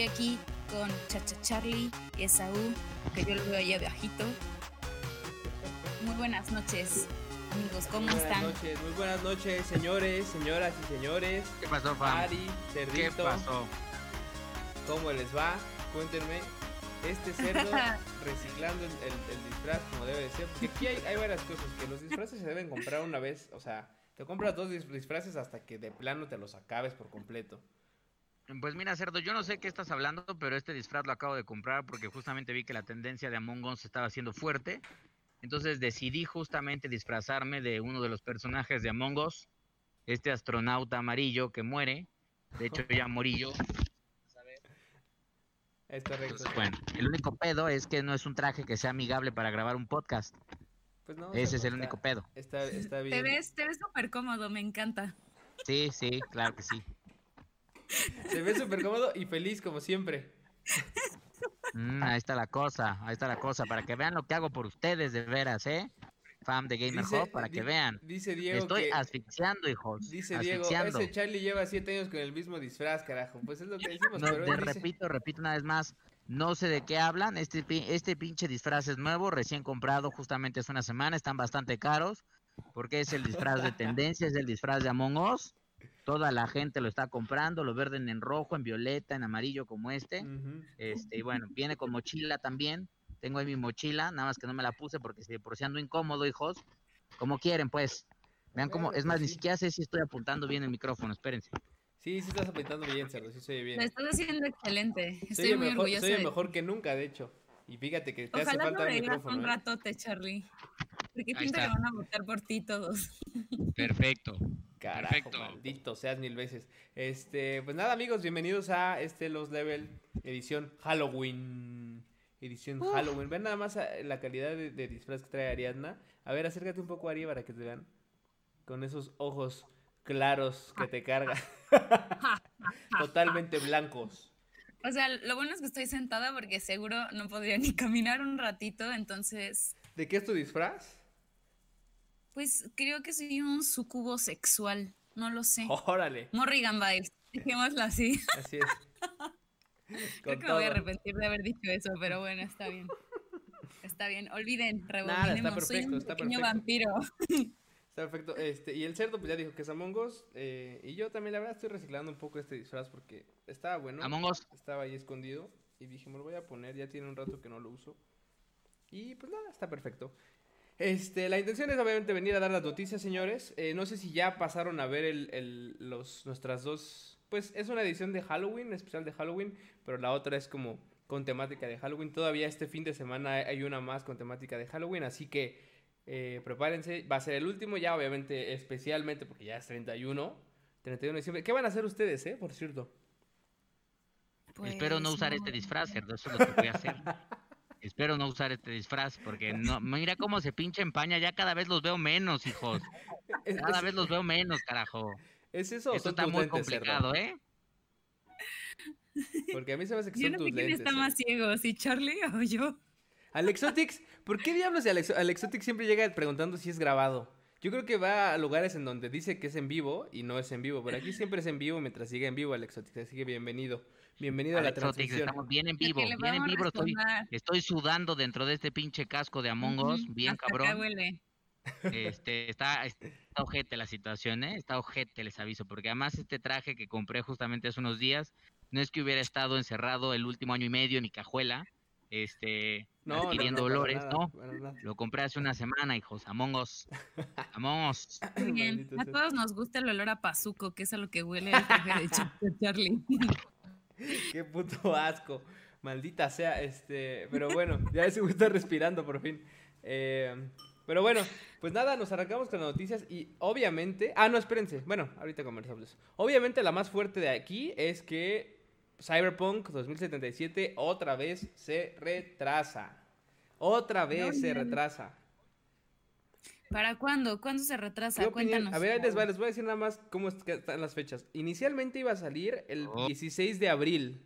Estoy aquí con Chacha Charlie y Esaú, que yo lo veo allá bajito. Muy buenas noches, amigos, ¿cómo Buenas están? noches, muy buenas noches, señores, señoras y señores. ¿Qué pasó, fam? Ari, ¿Qué pasó? ¿cómo les va? Cuéntenme. Este cerdo reciclando el, el- el disfraz como debe de ser. Porque aquí hay, hay varias cosas. Que los disfraces se deben comprar una vez. O sea, te compras dos dis- disfraces hasta que de plano te los acabes por completo. Pues mira, Cerdo, yo no sé qué estás hablando, pero este disfraz lo acabo de comprar porque justamente vi que la tendencia de Among Us estaba haciendo fuerte. Entonces decidí justamente disfrazarme de uno de los personajes de Among Us, este astronauta amarillo que muere. De hecho, ya morí yo. Es correcto. Entonces, bueno, el único pedo es que no es un traje que sea amigable para grabar un podcast. Pues no, Ese es el único está- pedo. Está, está Te bien. ves, te ves súper cómodo, me encanta. Sí, sí, claro que sí. Se ve súper cómodo y feliz como siempre. Mm, ahí está la cosa, ahí está la cosa, para que vean lo que hago por ustedes, de veras, ¿eh? Fam de Gamer Dice- Hub, para que vean. Dice Diego estoy que... asfixiando, hijos. Dice Diego, asfixiando. ese Charlie lleva siete años con el mismo disfraz, carajo. Pues es lo que decimos, No, pero te dice- repito, repito una vez más. No sé de qué hablan. Este, este pinche disfraz es nuevo, recién comprado justamente hace una semana. Están bastante caros. Porque es el disfraz de tendencia, es el disfraz de Among Us. Toda la gente lo está comprando. Lo verden en rojo, en violeta, en amarillo como este. Este, y bueno, viene con mochila también. Tengo ahí mi mochila, nada más que no me la puse porque si por si ando incómodo, hijos. Como quieren, pues. Vean cómo, es más, ni sí. siquiera sé si estoy apuntando bien el micrófono, espérense. Sí, sí estás apretando bien, cerdo, sí se oye Lo bien. estás haciendo excelente. Estoy muy mejor, orgullosa oye de mejor que nunca, de hecho. Y fíjate que te hace falta no el micrófono. un ¿eh? ratote, Charlie. Porque pienso que van a votar por ti todos. Perfecto. Carajo, Perfecto. maldito seas mil veces. Este, pues nada, amigos, bienvenidos a este Los Level edición Halloween. Edición. Halloween. Ven nada más a- la calidad de, de disfraz que trae Ariadna. A ver, acércate un poco, Ari, para que te vean. Con esos ojos claros que te cargan. Totalmente blancos. O sea, lo bueno es que estoy sentada porque seguro no podría ni caminar un ratito, entonces, ¿De qué es tu disfraz? Pues creo que soy un sucubo sexual, no lo sé. Órale. Morrigan vibes, dejémoslo así. Así es. Creo que me voy a arrepentir de haber dicho eso, pero bueno, está bien. Está bien, olviden, Nada, está rebobinemos. Soy perfecto, un está pequeño perfecto. vampiro. Está perfecto. Este, y el cerdo, pues ya dijo que es Among Us. eh, y yo también, la verdad, estoy reciclando un poco este disfraz porque estaba bueno. Among Us. Estaba ahí escondido. Y dije, me lo voy a poner. Ya tiene un rato que no lo uso. Y pues nada, está perfecto. Este, la intención es obviamente venir a dar las noticias, señores. Eh, no sé si ya pasaron a ver el, el- los, nuestras dos. Pues es una edición de Halloween, especial de Halloween. Pero la otra es como con temática de Halloween. Todavía este fin de semana hay una más con temática de Halloween. Así que eh, prepárense. Va a ser el último ya, obviamente, especialmente porque ya es 31. 31 de diciembre. ¿Qué van a hacer ustedes, eh? Por cierto. Espero no Pues, usar este disfraz, eso es lo que voy a hacer. Espero no usar este disfraz, porque no, mira cómo se pinche empaña, ya cada vez los veo menos, hijos. ¿Es, Cada vez los veo menos, carajo. ¿es eso Esto está tus muy complicado, ¿eh? Porque a mí se me hace que Yo son no tus sé quién lentes. está más ciego, si Charlie o yo. Alexotix, ¿por qué diablos Alex Alexotix siempre llega preguntando si es grabado? Yo creo que va a lugares en donde dice que es en vivo y no es en vivo, pero aquí siempre es en vivo mientras siga en vivo Alexotix, así que bienvenido. Bienvenido a la transmisión. estamos bien en vivo, bien en vivo. Estoy, sudando dentro de este pinche casco de Among Us, bien hasta cabrón. huele. Este, está, está ojete la situación, ¿eh? Está ojete, les aviso, porque además este traje que compré justamente hace unos días, no es que hubiera estado encerrado el último año y medio en mi cajuela, este, No, adquiriendo olores, nada, ¿no? Lo compré hace una semana, hijos, Among Us. Among Us. Bien. A todos nos gusta el olor a pazuco, que es a lo que huele el traje de Charlie. Qué puto asco. Maldita sea, este. Pero bueno, ya se está respirando por fin. Eh, pero bueno, pues nada, nos arrancamos con las noticias y obviamente. Ah, no, espérense. Bueno, ahorita conversamos. Obviamente la más fuerte de aquí es que Cyberpunk 2077 otra vez se retrasa. Otra vez se retrasa. ¿Para cuándo? ¿Cuándo se retrasa? Cuéntanos. A ver, les va, les voy a decir nada más cómo están las fechas. Inicialmente iba a salir el Oh. 16 de abril.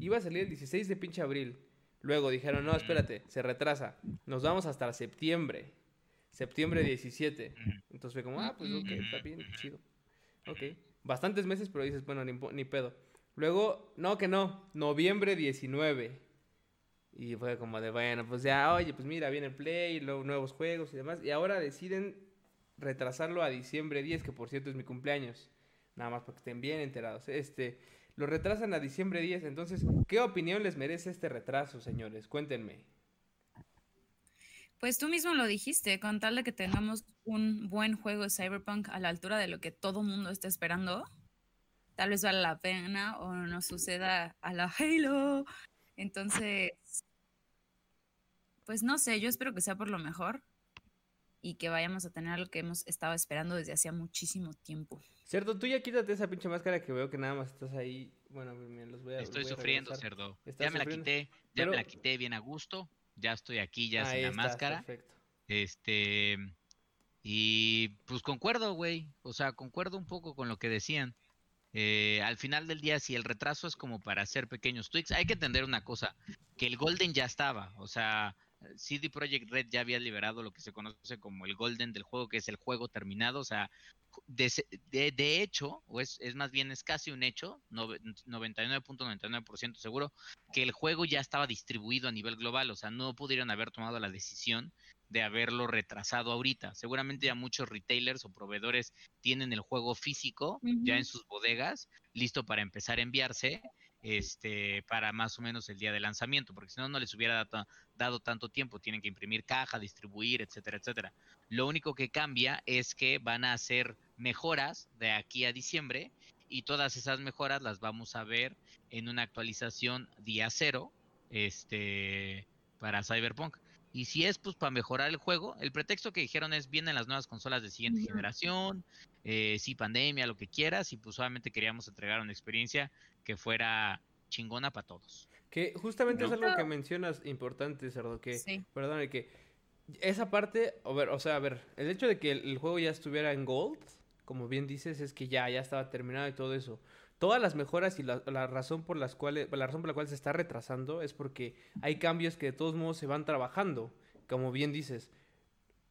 Iba a salir el 16 de pinche abril. Luego dijeron, no, espérate, se retrasa. Nos vamos hasta septiembre. Septiembre 17. Entonces fue como, ah, pues ok, está bien, chido. ok. Bastantes meses, pero dices, bueno, ni, ni pedo. Luego, no, que no, noviembre 19. Y fue como de, bueno, pues ya, oye, pues mira, viene el Play, luego nuevos juegos y demás. Y ahora deciden retrasarlo a diciembre 10, que por cierto es mi cumpleaños. Nada más para que estén bien enterados. Este, lo retrasan a diciembre 10. Entonces, ¿qué opinión les merece este retraso, señores? Cuéntenme. Pues tú mismo lo dijiste, con tal de que tengamos un buen juego de Cyberpunk a la altura de lo que todo mundo está esperando, tal vez vale la pena o no suceda a la Halo. Entonces, pues no sé, yo espero que sea por lo mejor y que vayamos a tener lo que hemos estado esperando desde hacía muchísimo tiempo. Cierto, tú ya quítate esa pinche máscara que veo que nada más estás ahí. Bueno, me los voy a. Estoy sufriendo, cerdo. Ya me la quité, ya me la quité bien a gusto ya estoy aquí, ya sin la máscara. Perfecto. Este, y pues concuerdo, güey, o sea, concuerdo un poco con lo que decían. Eh, al final del día, si el retraso es como para hacer pequeños tweaks, hay que entender una cosa, que el Golden ya estaba, o sea, CD Projekt Red ya había liberado lo que se conoce como el Golden del juego, que es el juego terminado, o sea, de, de, hecho, o es, es, más bien es casi un hecho, 99.99% seguro, que el juego ya estaba distribuido a nivel global, o sea, no pudieron haber tomado la decisión de haberlo retrasado ahorita. Seguramente ya muchos retailers o proveedores tienen el juego físico ya en sus bodegas, listo para empezar a enviarse este, para más o menos el día de lanzamiento, porque si no, no les hubiera dado, tanto tiempo. Tienen que imprimir caja, distribuir, etcétera, etcétera. Lo único que cambia es que van a hacer mejoras de aquí a diciembre y todas esas mejoras las vamos a ver en una actualización día cero este, para Cyberpunk. Y si es pues para mejorar el juego, el pretexto que dijeron es vienen las nuevas consolas de siguiente generación, eh, sí pandemia, lo que quieras, y pues solamente queríamos entregar una experiencia que fuera chingona para todos. Que justamente es algo que mencionas importante, Cerdo, que, perdón, que esa parte, a ver, o sea, a ver, el hecho de que el, juego ya estuviera en Gold, como bien dices, es que ya, ya estaba terminado y todo eso. Todas las mejoras y la, razón por las cuales, la razón por la cual se está retrasando es porque hay cambios que de todos modos se van trabajando, como bien dices.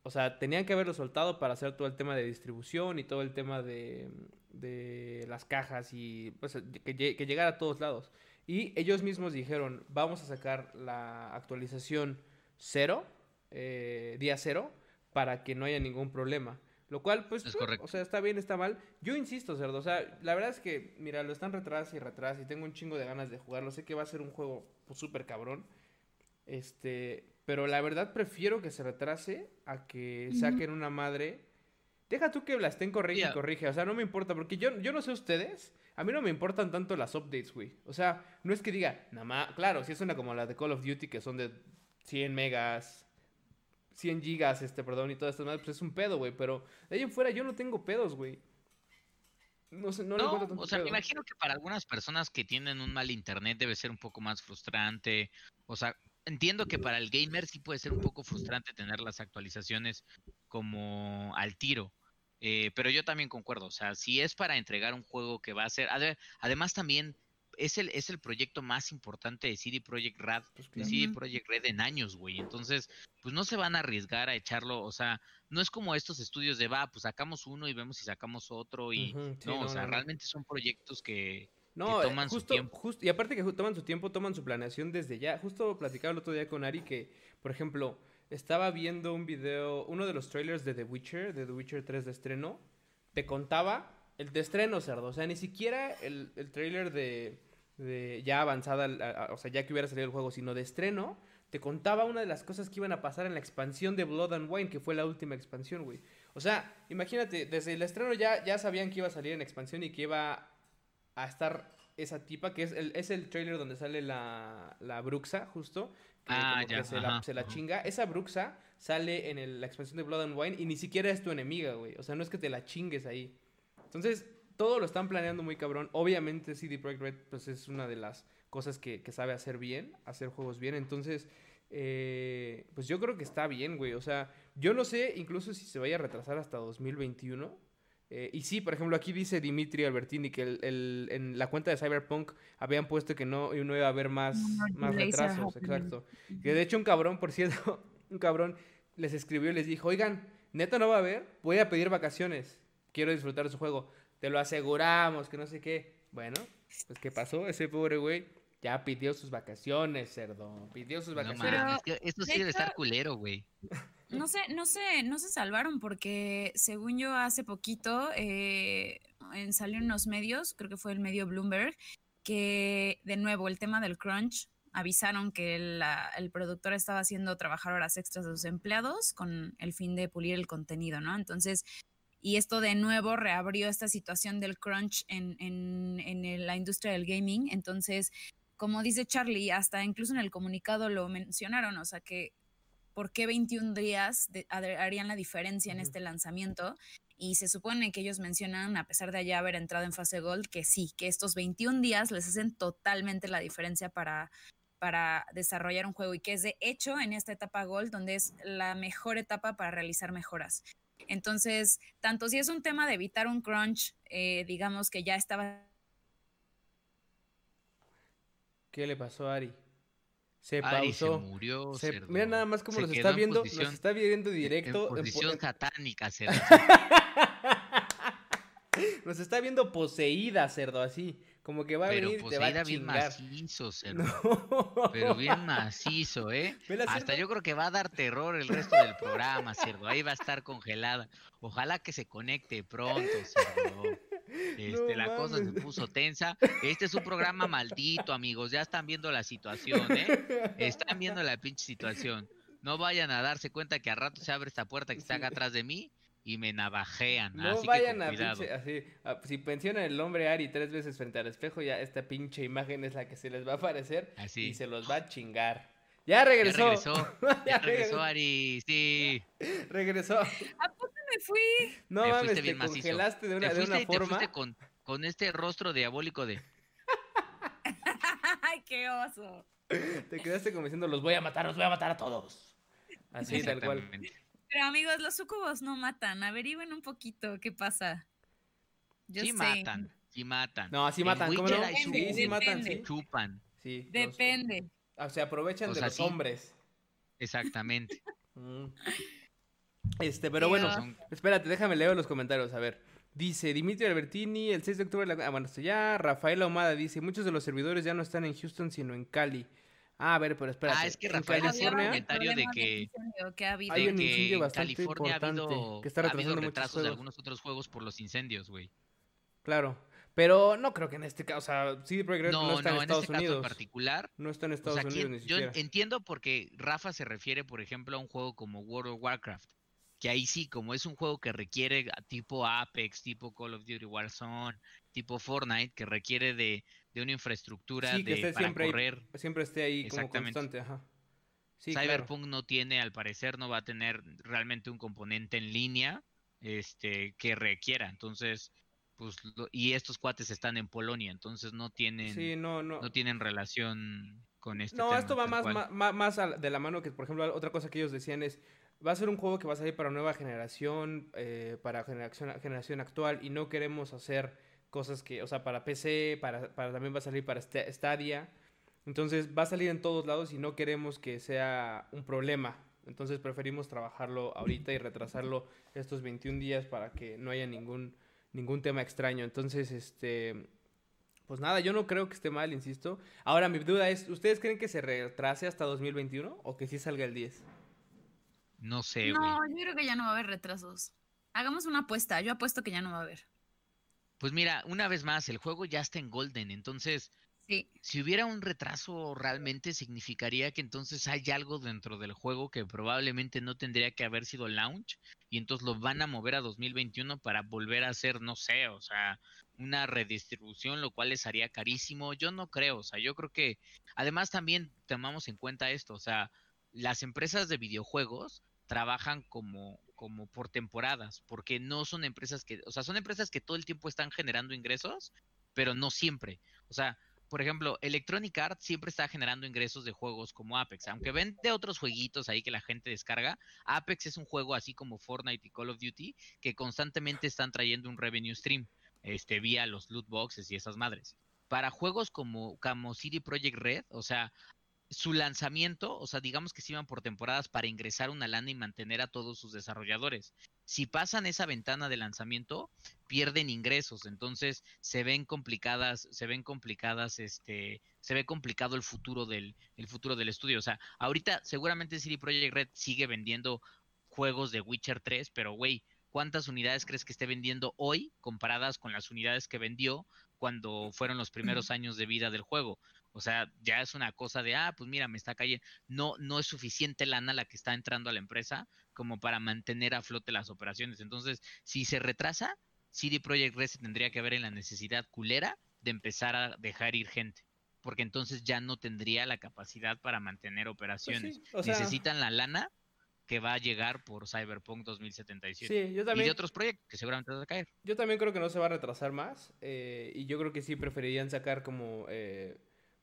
O sea, tenían que haberlo soltado para hacer todo el tema de distribución y todo el tema de, de las cajas y pues, que, que llegara a todos lados. Y ellos mismos dijeron, vamos a sacar la actualización cero, eh, día cero, para que no haya ningún problema. Lo cual, pues, es correcto. o sea, está bien, está mal. Yo insisto, Cerdo, o sea, la verdad es que, mira, lo están retrás y retrás y tengo un chingo de ganas de jugarlo. Sé que va a ser un juego pues, súper cabrón. Este, pero la verdad prefiero que se retrase a que saquen una madre. Deja tú que la estén corrige y corrige. O sea, no me importa. Porque yo, yo no sé ustedes. A mí no me importan tanto las updates, güey. O sea, no es que diga, nada más. Claro, si es una como la de Call of Duty que son de 100 megas, 100 gigas, este, perdón, y todas estas madres, pues es un pedo, güey. Pero de ahí en fuera yo no tengo pedos, güey. No sé, no, no tanto O sea, me imagino que para algunas personas que tienen un mal internet debe ser un poco más frustrante. O sea, entiendo que para el gamer sí puede ser un poco frustrante tener las actualizaciones como al tiro. Eh, pero yo también concuerdo, o sea, si es para entregar un juego que va a ser, además también es el, es el proyecto más importante de CD Projekt Red, pues de CD Projekt Red en años, güey. Entonces, pues no se van a arriesgar a echarlo, o sea, no es como estos estudios de va, pues sacamos uno y vemos si sacamos otro y no, o sea, realmente son proyectos que, no, eh, toman justo, su tiempo. y aparte que toman su tiempo, toman su planeación desde ya. Justo platicaba el otro día con Ari que, por ejemplo, estaba viendo un video, uno de los trailers de The Witcher, de The Witcher 3 de estreno, te contaba el de estreno, cerdo. O sea, ni siquiera el, el trailer de, de, ya avanzada, o sea, ya que hubiera salido el juego, sino de estreno, te contaba una de las cosas que iban a pasar en la expansión de Blood and Wine, que fue la última expansión, güey. O sea, imagínate, desde el estreno ya, ya sabían que iba a salir en expansión y que iba a estar esa tipa, que es el, es el trailer donde sale la, la Bruxa, justo. Que ah, ya, se, la, chinga. Esa Bruxa sale en la expansión de Blood and Wine y ni siquiera es tu enemiga, güey. O sea, no es que te la chingues ahí. Entonces, todo lo están planeando muy cabrón. Obviamente, CD Projekt Red, pues es una de las cosas que, que sabe hacer bien, hacer juegos bien. Entonces, eh, pues yo creo que está bien, güey. O sea, yo no sé incluso si se vaya a retrasar hasta 2021. Eh, y sí, por ejemplo, aquí dice Dimitri Albertini que el, en la cuenta de Cyberpunk habían puesto que no, no iba a haber más, más retrasos, exacto. Que de hecho un cabrón, por cierto, un cabrón les escribió y les dijo, oigan, neta no va a haber, voy a pedir vacaciones, quiero disfrutar de su juego. te lo aseguramos, que no sé qué. Bueno, pues ¿qué pasó? Ese pobre güey ya pidió sus vacaciones, cerdo. Pidió sus No vacaciones. mames, que esto de sí debe estar culero, güey. No sé, no sé, no se salvaron porque según yo hace poquito eh, en, salió en medios, creo que fue el medio Bloomberg, que de nuevo el tema del crunch avisaron que la- el productor estaba haciendo trabajar horas extras a sus empleados con el fin de pulir el contenido, ¿no? Entonces, y esto de nuevo reabrió esta situación del crunch en, en- en la industria del gaming. Entonces, como dice Charlie, hasta incluso en el comunicado lo mencionaron, o sea que por qué 21 días de- harían la diferencia en este lanzamiento. Y se supone que ellos mencionan, a pesar de ya haber entrado en fase Gold, que sí, que estos 21 días les hacen totalmente la diferencia para, para desarrollar un juego y que es de hecho en esta etapa Gold donde es la mejor etapa para realizar mejoras. Entonces, tanto si es un tema de evitar un crunch, eh, digamos que ya estaba ¿Qué le pasó a Ari? Se Ari se pausó. murió, Se- mira nada más cómo Se nos está en viendo, posición- nos está viendo en- directo. En en po- posición en- satánica, cerdo. nos está viendo poseída, cerdo, así. Como que va a Pero venir te va poseída a bien chingar. macizo, cerdo. No. Pero bien macizo, ¿eh? Hasta yo creo que va a dar terror el resto del programa, cerdo. Ahí va a estar congelada. Ojalá que se conecte pronto, cerdo. Este, No la cosa se puso tensa. Este es un programa maldito, amigos. Ya están viendo la situación, ¿eh? Están viendo la pinche situación. No vayan a darse cuenta que a rato se abre esta puerta que está acá atrás de mí y me navajean. No así vayan a pinche, así, a- si pensionan el nombre Ari tres veces frente al espejo, ya esta pinche imagen es la que se les va a aparecer Así. y se los va a chingar. Ya Ya regresó. regresó. Ya regresó Ari. Sí. regresó. me fui. No Te mames, te congelaste de una, te de una te forma. fuiste con, con este rostro diabólico de. Ay, qué oso. Te quedaste como diciendo, los voy a matar, los voy a matar a todos. Así, tal cual. Pero amigos, los sucubos no matan. Averigüen un poquito qué pasa. Yo sí sé. matan. Sí matan. No, así En matan, ¿cómo no? Sí, sí matan, sí. Chupan. Sí, los- Depende. O sea, aprovechan O de los sí. hombres. Exactamente. Mm. Este, pero bueno. Son- espérate, déjame leer los comentarios, a ver. Dice Dimitri Albertini, el 6 de octubre, la- ah, bueno, esto ya. Rafael Ahumada dice, muchos de los servidores ya no están en Houston, sino en Cali. Ah, a ver, pero espérate. Ah, es que en Rafael Había hacía California, comentario de que- ha habido. Hay un incendio en bastante California ha importante habido, que está ha habido retrasando muchos retrasos de algunos otros juegos por los incendios, güey. claro. Pero no creo que en este caso, o sea, CD Projekt Red no, No, está no, en en Estados este caso en Unidos. particular. No está en O Estados sea, Unidos ¿quién- ni yo siquiera. entiendo porque Rafa se refiere, por ejemplo, a un juego como World of Warcraft. Que ahí sí, como es un juego que requiere tipo Apex, tipo Call of Duty Warzone, tipo Fortnite, que requiere de, de una infraestructura Sí, que de, esté para siempre ahí, correr. siempre esté ahí como constante, ajá. Sí, claro. Cyberpunk no tiene, al parecer, no va a tener realmente un componente en línea este, que requiera. Entonces, pues, lo- y estos cuates están en Polonia, entonces no tienen, Sí, no, no. no tienen relación con este No, tema, esto va más, más, a- de la mano que, por ejemplo, otra cosa que ellos decían es, va a ser un juego que va a salir para nueva generación, eh, para generación, generación actual, y no queremos hacer cosas que, o sea, para PC, para, para también va a salir para Sta- Stadia. Entonces va a salir en todos lados y no queremos que sea un problema. Entonces preferimos trabajarlo ahorita y retrasarlo estos 21 días para que no haya ningún, ningún tema extraño. Entonces, este, pues nada, yo no creo que esté mal, insisto. Ahora mi duda es, ¿ustedes creen que se retrase hasta 2021 o que sí salga el 10? No sé, güey. No, yo creo que ya no va a haber retrasos. Hagamos una apuesta. Yo apuesto que ya no va a haber. Pues mira, una vez más, el juego ya está en Golden, entonces Si hubiera un retraso realmente significaría que entonces hay algo dentro del juego que probablemente no tendría que haber sido launch y entonces lo van a mover a 2021 para volver a hacer, no sé, o sea, una redistribución, lo cual les haría carísimo. Yo no creo, o sea, yo creo que además también tomamos en cuenta esto, o sea, las empresas de videojuegos trabajan como como por temporadas, porque no son empresas que, o sea, son empresas que todo el tiempo están generando ingresos, pero no siempre. O sea, por ejemplo, Electronic Arts siempre está generando ingresos de juegos como Apex. Aunque vende otros jueguitos ahí que la gente descarga, Apex es un juego así como Fortnite y Call of Duty que constantemente están trayendo un revenue stream este, vía los loot boxes y esas madres. Para juegos como, como City Project Red, o sea, su lanzamiento, o sea, digamos que se iban por temporadas para ingresar una lana y mantener a todos sus desarrolladores. Si pasan esa ventana de lanzamiento, pierden ingresos, entonces se ven complicadas, se ven complicadas, este, se ve complicado el futuro del, el futuro del estudio. O sea, ahorita seguramente CD Projekt Red sigue vendiendo juegos de Witcher 3, pero güey, ¿cuántas unidades crees que esté vendiendo hoy comparadas con las unidades que vendió cuando fueron los primeros años de vida del juego? O sea, ya es una cosa de, ah, pues mira, me está cayendo. No, no es suficiente lana la que está entrando a la empresa como para mantener a flote las operaciones. Entonces, si se retrasa, CD Projekt Red se tendría que ver en la necesidad culera de empezar a dejar ir gente. Porque entonces ya no tendría la capacidad para mantener Pues operaciones. sí, o sea- Necesitan la lana que va a llegar por Cyberpunk 2077. Sí, yo Y también, de otros proyectos que seguramente van a caer. yo también creo que no se va a retrasar más. eh, y yo creo que sí preferirían sacar como eh,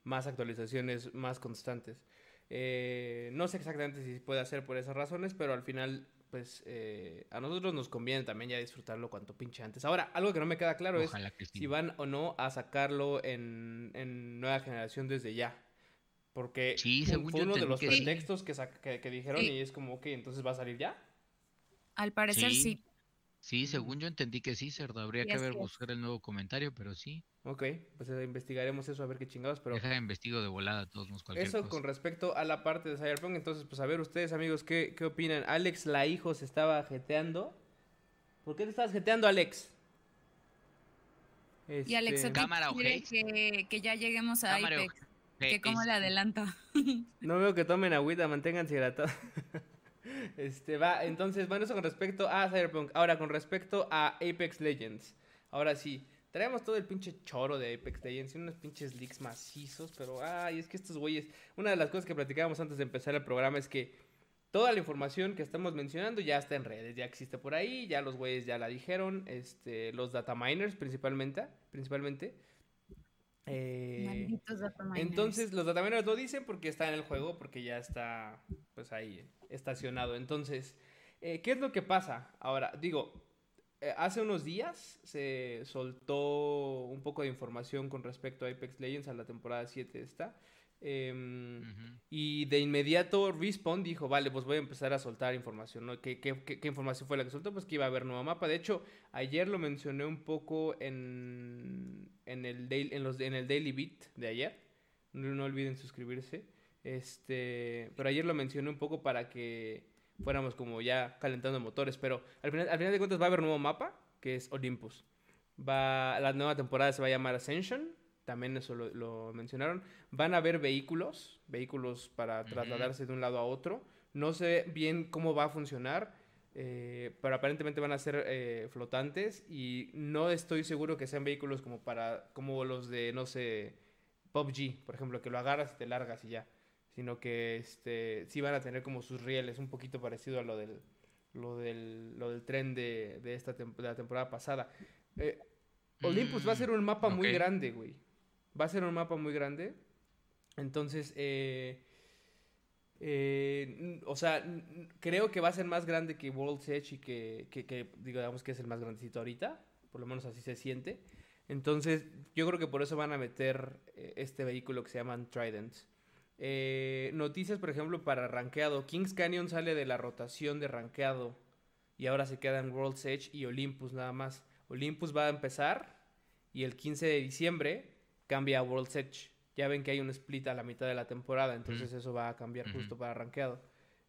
más actualizaciones más constantes. Eh, no sé exactamente si puede hacer por esas razones, pero al final, pues eh, a nosotros nos conviene también ya disfrutarlo cuanto pinche antes. Ahora, algo que no me queda claro es Ojalá que sí. si van o no a sacarlo en, en nueva generación desde ya. Porque Sí, fue- según fue uno de los que sí. pretextos que, que, que dijeron Sí. y es como, ok, entonces va a salir ya. Al parecer Sí. Sí. Según yo entendí que sí, Cerdo. Habría que ver, buscar el nuevo comentario, pero sí. Ok, pues eh, investigaremos eso a ver qué chingados, pero Deja de investigo de volada, todos nos cualquier eso cosa. con respecto a la parte de Cyberpunk, entonces pues a ver ustedes amigos, ¿qué, qué opinan? Alex la hijo se estaba jeteando. ¿Por qué te estabas jeteando, Alex? Y Alex Este, Cámara quiere que, que ya lleguemos a Cámara Apex. Que cómo Es- le adelanta. No veo que tomen agüita, manténganse hidratados. Este, va, entonces, bueno, eso con respecto a Cyberpunk. Ahora, con respecto a Apex Legends. Ahora sí, traemos todo el pinche choro de Apex Legends y unos pinches leaks macizos, pero, ay, es que estos güeyes... Una de las cosas que platicábamos antes de empezar el programa es que toda la información que estamos mencionando ya está en redes, ya existe por ahí, ya los güeyes ya la dijeron, este, los data miners principalmente, principalmente. Eh, Malditos entonces, los dataminers lo dicen porque está en el juego, porque ya está, pues ahí, estacionado. Entonces, eh, ¿qué es lo que pasa? Ahora, digo, eh, hace unos días se soltó un poco de información con respecto a Apex Legends a la temporada 7 esta. Em, y de inmediato Respawn dijo, vale, pues voy a empezar a soltar información, ¿no? ¿Qué, qué, qué- qué información fue la que soltó? Pues que iba a haber nuevo mapa. De hecho, ayer lo mencioné un poco en, en, el, daily, en, los, en el Daily Beat de ayer. No, no olviden suscribirse. Este, pero ayer lo mencioné un poco para que fuéramos como ya calentando motores. Pero al final, al final de cuentas va a haber nuevo mapa, que es Olympus. Va, la nueva temporada se va a llamar Ascension. También eso lo, lo mencionaron. Van a haber vehículos, vehículos para trasladarse de un lado a otro. No sé bien cómo va a funcionar, eh, pero aparentemente van a ser eh, flotantes y no estoy seguro que sean vehículos como para como los de no sé PUBG, por ejemplo, que lo agarras y te largas y ya, sino que este sí van a tener como sus rieles, un poquito parecido a lo del lo del, lo del tren de, de esta de la temporada pasada. Eh, Olympus va a ser un mapa muy grande, güey. Va a ser un mapa muy grande. Entonces, eh, eh, o sea, creo que va a ser más grande que World's Edge y que, que, que, digamos que es el más grandecito ahorita. Por lo menos así se siente. Entonces, yo creo que por eso van a meter eh, este vehículo que se llaman Tridents. Eh, noticias, por ejemplo, para rankeado. Kings Canyon sale de la rotación de rankeado y ahora se quedan World's Edge y Olympus nada más. Olympus va a empezar y el 15 de diciembre cambia a World's Edge. Ya ven que hay un split a la mitad de la temporada, entonces eso va a cambiar justo para rankeado.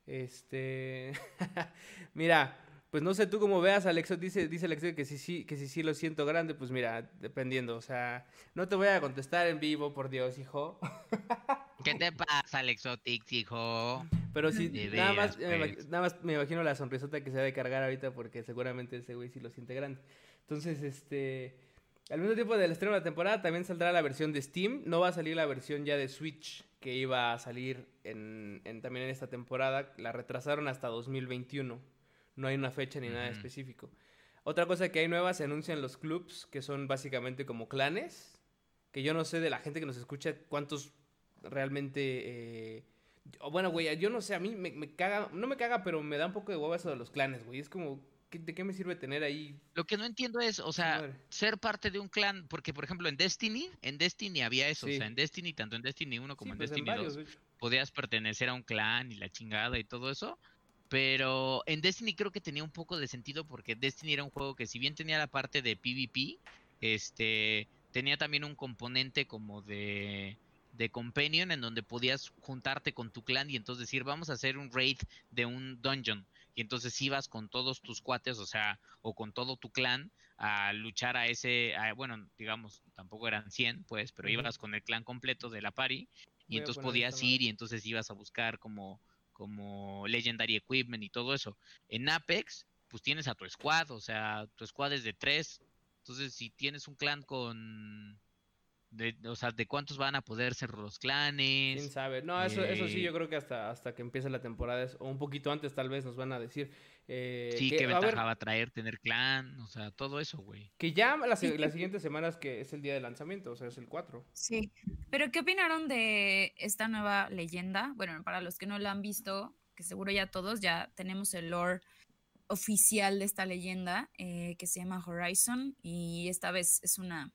Este, mira, pues no sé tú cómo veas, Alexo, dice, dice Alexo que sí, sí, que sí, sí lo siento grande, pues mira, dependiendo, o sea, no te voy a contestar en vivo, por Dios, hijo. ¿Qué te pasa, Alexotix, hijo? Pero sí, nada, más, veras, pues. nada más me imagino la sonrisota que se ha de cargar ahorita porque seguramente ese güey sí lo siente grande. Entonces, este, al mismo tiempo del estreno de la temporada también saldrá la versión de Steam. No va a salir la versión ya de Switch que iba a salir en, en- también en esta temporada. La retrasaron hasta 2021. No hay una fecha ni nada específico. Otra cosa que hay nueva, se anuncian los clubs, que son básicamente como clanes. Que yo no sé de la gente que nos escucha cuántos realmente... eh, bueno, güey, yo no sé, a mí me, me caga, no me caga, pero me da un poco de hueva eso de los clanes, güey. Es como, ¿qué- ¿de qué me sirve tener ahí? Lo que no entiendo es, o sea, madre? ser parte de un clan, porque por ejemplo en Destiny, en Destiny había eso, Sí. o sea, en Destiny, tanto en Destiny 1 como Sí, en pues, en Destiny 2, varios, de hecho. podías pertenecer a un clan y la chingada y todo eso, Pero en Destiny creo que tenía un poco de sentido porque Destiny era un juego que si bien tenía la parte de PvP, este tenía también un componente como de de companion en donde podías juntarte con tu clan y entonces decir vamos a hacer un raid de un dungeon y entonces ibas con todos tus cuates o sea o con todo tu clan a luchar a ese bueno digamos tampoco eran 100 pues pero ibas con el clan completo de la party y entonces podías ir y entonces ibas a buscar como como legendary equipment y todo eso. En Apex pues tienes a tu squad o sea tu squad es de tres entonces si tienes un clan con de, o sea, de cuántos van a poder ser los clanes. Quién sabe. No, eso, eso sí, eh, yo creo que hasta, hasta que empiece la temporada, o un poquito antes tal vez nos van a decir. Eh, sí, qué ventaja va a traer tener clan, o sea, todo eso, güey. Que ya las, las siguientes semanas que es el día de lanzamiento, o sea, es el 4. Sí, pero ¿qué opinaron de esta nueva leyenda? Bueno, para los que no la han visto, que seguro ya todos, ya tenemos el lore oficial de esta leyenda eh, que se llama Horizon y esta vez es una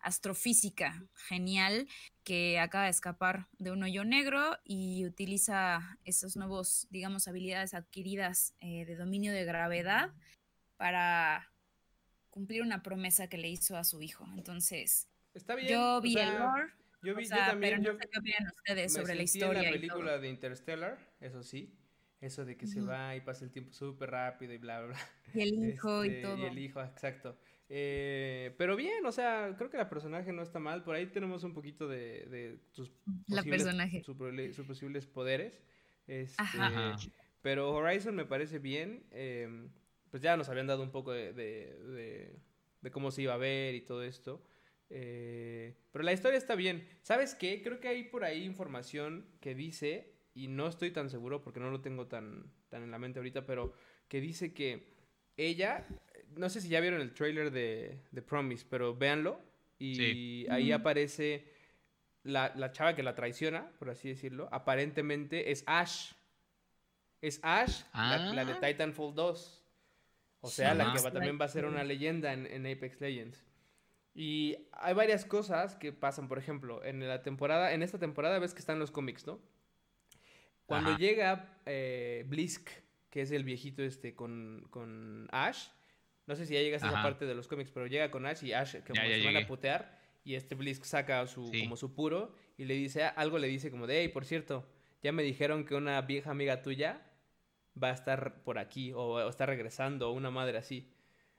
astrofísica genial que acaba de escapar de un hoyo negro y utiliza esos nuevos, digamos, habilidades adquiridas eh, de dominio de gravedad para cumplir una promesa que le hizo a su hijo. Entonces, Está bien. yo vi el lore. Yo vi, también, pero no sé qué opinan ustedes sobre la historia. En la película de Interstellar, eso sí. Eso de que se va y pasa el tiempo súper rápido y bla, bla, bla. Y el hijo y todo. Y el hijo, exacto. Eh, pero bien, o sea, creo que la personaje no está mal. Por ahí tenemos un poquito de, de sus, posibles, sus posibles poderes. Este, pero Horizon me parece bien. Em, pues ya nos habían dado un poco de, de, cómo se iba a ver y todo esto. Eh, pero la historia está bien. ¿Sabes qué? Creo que hay por ahí información que dice, y no estoy tan seguro porque no lo tengo tan, tan en la mente ahorita, pero que dice que ella no sé si ya vieron el trailer de, de Promise, pero véanlo. Y ahí aparece la, la, chava que la traiciona, por así decirlo. Aparentemente es Ash. Es Ash, la, de ah. Titanfall 2. O sea, la que también va a ser una leyenda en, en, Apex Legends. Y hay varias cosas que pasan, por ejemplo, en la temporada, en esta temporada ves que están los cómics, ¿no? Cuando llega eh, Blisk, que es el viejito este con, con Ash, no sé si ya llegas a esa parte de los cómics, pero llega con Ash y Ash como se van a putear y este Blisk saca su, como su puro y le dice, algo le dice como de, hey, por cierto, ya me dijeron que una vieja amiga tuya va a estar por aquí o, está regresando o una madre así.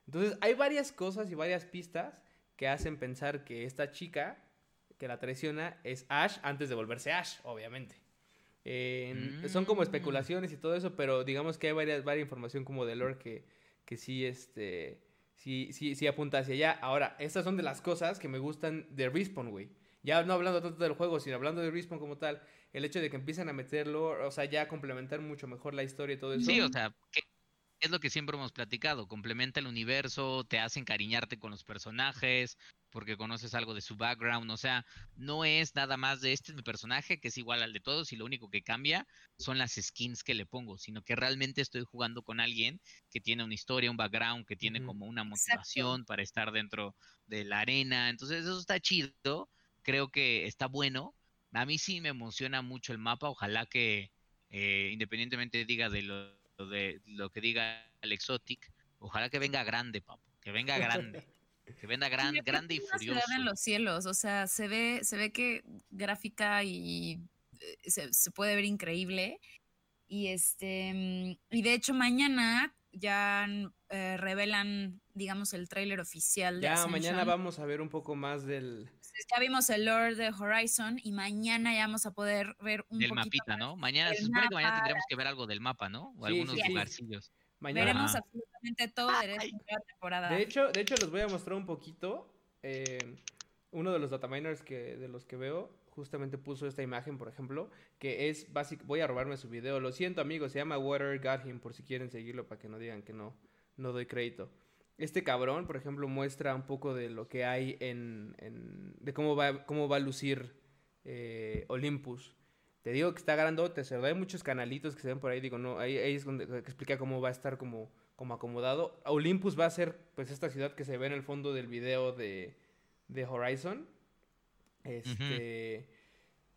Entonces hay varias cosas y varias pistas que hacen pensar que esta chica que la traiciona es Ash antes de volverse Ash, obviamente. Son como mm. especulaciones y todo eso, pero digamos que hay varias, varias información como de lore que, que sí, este, sí, sí, sí apunta hacia allá. Ahora, estas son de las cosas que me gustan de Respawn, güey. Ya no hablando tanto del juego, sino hablando de Respawn como tal, el hecho de que empiezan a meterlo, o sea, ya complementar mucho mejor la historia y todo eso. Sí, o sea, es lo que siempre hemos platicado, complementa el universo, te hace encariñarte con los personajes, porque conoces algo de su background, o sea, no es nada más de este es mi personaje que es igual al de todos y lo único que cambia son las skins que le pongo, sino que realmente estoy jugando con alguien que tiene una historia, un background, que tiene como una motivación para estar dentro de la arena, entonces eso está chido, creo que está bueno, a mí sí me emociona mucho el mapa, ojalá que eh, independientemente diga de lo, de lo que diga el Exotic, ojalá que venga grande, papo, que venga grande. Que venda gran, grande y furioso. en los cielos, o sea, se ve, se ve que gráfica y eh, se, puede ver increíble. Y este, mm, y de hecho mañana ya eh, revelan, digamos, el tráiler oficial de Ya, mañana vamos a ver un poco más del... Ya vimos el Lord de Horizon y mañana ya vamos a poder ver un Del mapita, ¿no? Mañana, se supone que mañana tendremos que ver algo del mapa, ¿no? O algunos lugarcillos. Veremos absolutamente todo de esta temporada. De hecho, de hecho, les voy a mostrar un poquito. Eh, uno de los dataminers que, de los que veo justamente puso esta imagen, por ejemplo, que es básico. Voy a robarme su video. Lo siento, amigos. Se llama Water Got Him, por si quieren seguirlo para que no digan que no, no doy crédito. Este cabrón, por ejemplo, muestra un poco de lo que hay en. de cómo va, cómo va a lucir eh, Olympus. Te digo que está grandote, se hay muchos canalitos que se ven por ahí, digo, no, ahí, es donde explica cómo va a estar como, como acomodado. Olympus va a ser, pues, esta ciudad que se ve en el fondo del video de, de Horizon. Este...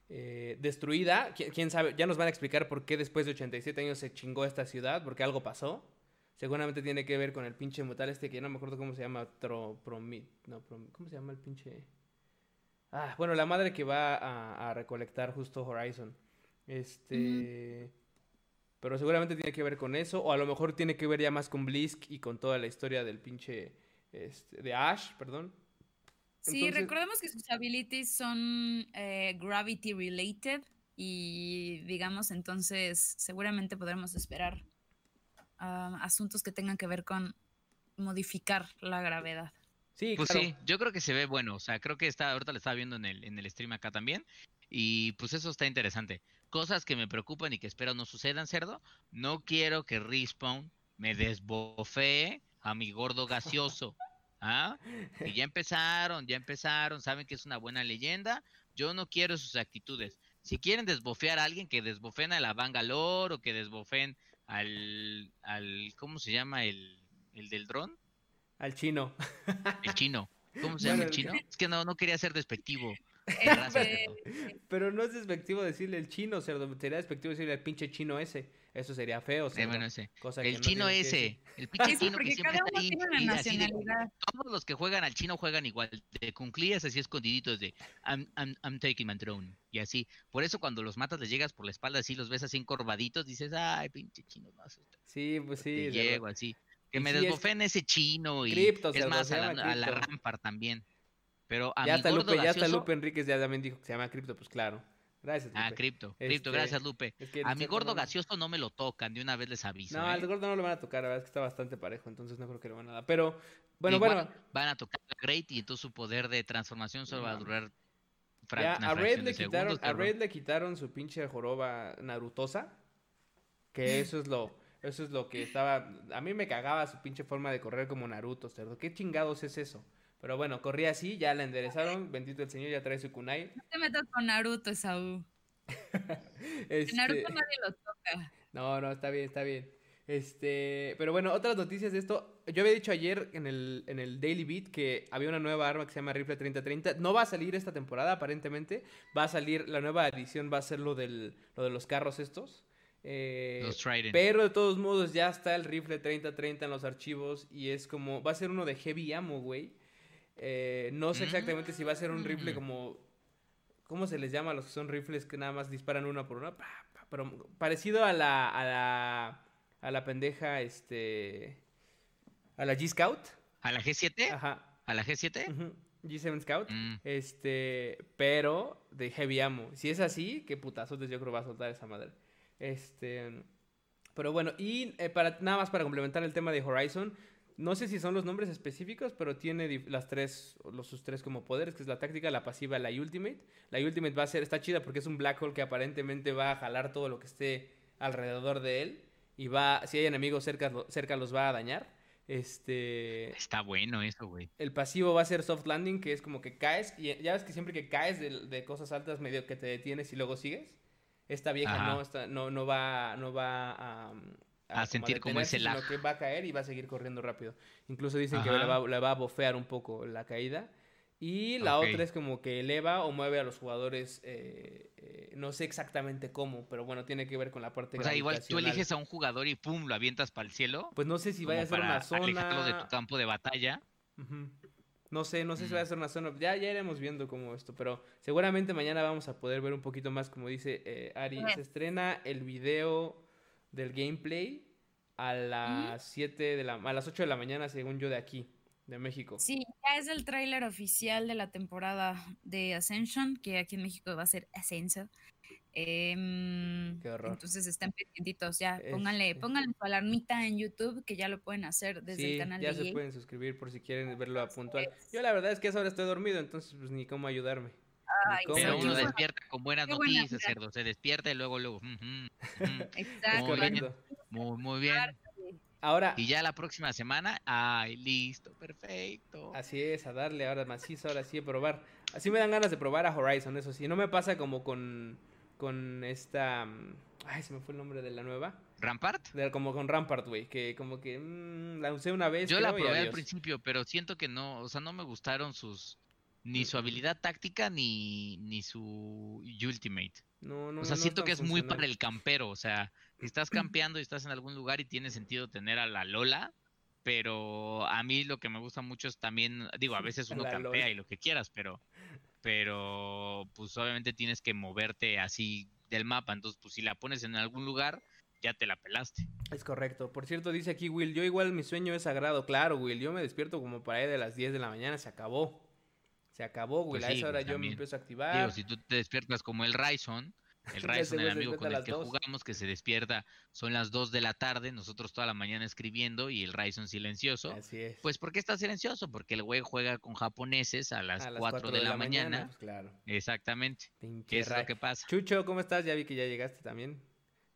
eh, destruida. Qui- ¿Quién sabe? Ya nos van a explicar por qué después de 87 años se chingó esta ciudad, porque algo pasó. Seguramente tiene que ver con el pinche metal este que ya no me acuerdo cómo se llama. Tro, promi- no, prom- ¿Cómo se llama el pinche? Ah, bueno, la madre que va a, a recolectar justo Horizon. Este... Pero seguramente tiene que ver con eso, o a lo mejor tiene que ver ya más con Blisk y con toda la historia del pinche... Este, de Ash, perdón. Sí, Entonces- recordemos que sus abilities son eh, gravity related y digamos entonces seguramente podremos esperar ah, asuntos que tengan que ver con modificar la gravedad. Sí, Pues claro. sí, yo creo que se ve bueno. O sea, creo que está, ahorita lo estaba viendo en el, en el stream acá también. Y pues eso está interesante. Cosas que me preocupan y que espero no sucedan, cerdo. No quiero que Respawn me desbofee a mi gordo gaseoso. ¿Ah? Y ya empezaron, ya empezaron, saben que es una buena leyenda. Yo no quiero sus actitudes. Si quieren desbofear a alguien, que desbofen a la Bangalore o que desbofen al, al ¿cómo se llama? El, el del dron. Al chino. El chino. ¿Cómo se llama el el- chino? Es que no, no quería ser despectivo. Pero no es despectivo decirle el chino, cerdo. Sería despectivo decirle el pinche chino ese. Eso sería feo, Eh, cerdo. bueno, ese. Cosa El no chino ese. El pinche Sí, sí, chino que porque siempre cada está uno ahí. de- nacionalidad. todos los que juegan al chino juegan igual. De cunclillas así escondiditos de I'm, I'm, I'm taking my drone. Y así. Por eso cuando los matas les llegas por la espalda así, los ves así encorvaditos, dices, ay, pinche chino, no. Sí, pues sí. Te llego así. Que me sí es- desbofen ese chino y Cripto, es más a la, a la cripto. Rampart también. Pero a Ya mi hasta gordo Lupe, ya gaseoso- Lupe Enríquez ya también dijo que se llama cripto, pues claro. Gracias, Ah, Lupe. cripto, Este, cripto, gracias Lupe. Es que A mi gordo no- gaseoso no me lo tocan, de una vez les aviso. No, ¿eh? al gordo no lo van a tocar, la verdad es que está bastante parejo, entonces no creo que le van a dar. Pero, bueno, Igual bueno, Van a tocar a Great y entonces su poder de transformación solo va a durar ya a fracción le quitaron, segundos, a. Raid le quitaron su pinche joroba narutosa. Que eso es lo, eso es lo que estaba. A mí me cagaba su pinche forma de correr como Naruto, cerdo. ¿Qué chingados es eso? Pero bueno, corría así, ya la enderezaron. Bendito el señor, ya trae su kunai. No te metas con Naruto, Esaú. Este, Naruto nadie lo toca. No, no, está bien, está bien. Este, pero bueno, otras noticias de esto. Yo había dicho ayer en el, en el Daily Beat que había una nueva arma que se llama Rifle 3030. No va a salir esta temporada, aparentemente. Va a salir, la nueva edición va a ser lo, del, lo de los carros estos. Eh, Los pero de todos modos ya está el rifle 3030 en los archivos y es como, va a ser uno de heavy ammo, güey. Eh, no sé exactamente si va a ser un rifle Mm. como, ¿cómo se les llama a los que son rifles que nada más disparan una por una? Pero parecido a la, a la, a la pendeja, este, a la G-Scout. ¿A la G7? Ajá. ¿A la G7? ujú, G7 Scout. Mm. Este, pero de heavy ammo. Si es así, qué putazotes yo creo va a soltar esa madre. Este, pero bueno, y eh, para nada más para complementar el tema de Horizon, no sé si son los nombres específicos, pero tiene las tres, los sus tres como poderes, que es la táctica, la pasiva, la ultimate. La ultimate va a ser, está chida porque es un black hole que aparentemente va a jalar todo lo que esté alrededor de él y va, si hay enemigos cerca, cerca los va a dañar. Este, Está bueno eso, güey. el pasivo va a ser soft landing, que es como que caes, y ya ves que siempre que caes de, de cosas altas, medio que te detienes y luego sigues. Esta vieja Ajá. no, esta, no, no va, no va a, A sentir como ese sino lag. que va a caer y va a seguir corriendo rápido. Incluso dicen que le va, le va a bofear un poco la caída. Y la otra es como que eleva o mueve a los jugadores, eh, eh, no sé exactamente cómo, pero bueno, tiene que ver con la parte O sea, igual tú eliges a un jugador y pum, lo avientas para el cielo. Pues no sé si vaya a ser una zona... de tu campo de batalla. No sé, no sé si va a ser una zona. Ya, ya iremos viendo cómo esto, pero seguramente mañana vamos a poder ver un poquito más, como dice eh, Ari. Se estrena el video del gameplay a las 7 de la, a las 8 de la mañana, según yo, de aquí, de México. Sí, ya es el tráiler oficial de la temporada de Ascension, que aquí en México va a ser Ascenso. Em, Qué horror. Entonces estén pendientitos ya. Pónganle, Este. pónganle su alarmita en YouTube, que ya lo pueden hacer desde sí, el canal ya de se EA. pueden suscribir por si quieren verlo a puntual. es. Yo la verdad es que a esa hora estoy dormido, entonces pues ni cómo ayudarme. Ay, cómo Pero uno despierta con buenas qué noticias, cerdo. Se despierta y luego, luego. Exacto. Muy bien. Muy, muy bien. Ahora, Y ya la próxima semana, ay, listo, perfecto. Así es, a darle ahora macizo, ahora sí a probar. Así me dan ganas de probar a Horizon, eso sí. No me pasa como con, con esta... mm, Ay, se me fue el nombre de la nueva. ¿Rampart? De- como con Rampart, güey. Que como que mm, la usé una vez. Yo la creo, probé al principio, pero siento que no, o sea, no me gustaron sus ni su habilidad táctica ni, ni su ultimate. No, no, O sea, no siento que es muy para el campero. O sea, estás campeando y estás en algún lugar y tiene sentido tener a la Lola. Pero a mí lo que me gusta mucho es también, digo, a veces uno La campea Lola. y lo que quieras, pero, pero pues obviamente tienes que moverte así del mapa. Entonces, pues si la pones en algún lugar, ya te la pelaste. Es correcto. Por cierto, dice aquí Will, yo igual mi sueño es sagrado. Claro, Will, yo me despierto como para ahí de las 10 de la mañana, se acabó. Se acabó, Will. Pues a esa pues hora yo me empiezo a activar. Digo, si tú te despiertas como el Ryson, el güey el amigo con el las que dos. jugamos, que se despierta, son las 2 de la tarde, nosotros toda la mañana escribiendo y el Ryson silencioso. Así es. Pues ¿por qué está silencioso? Porque el güey juega con japoneses a las, A 4, de, la, mañana. pues claro. Exactamente. Pinche ¿Qué es Ray. lo que pasa? Chucho, ¿cómo estás? Ya vi que ya llegaste también.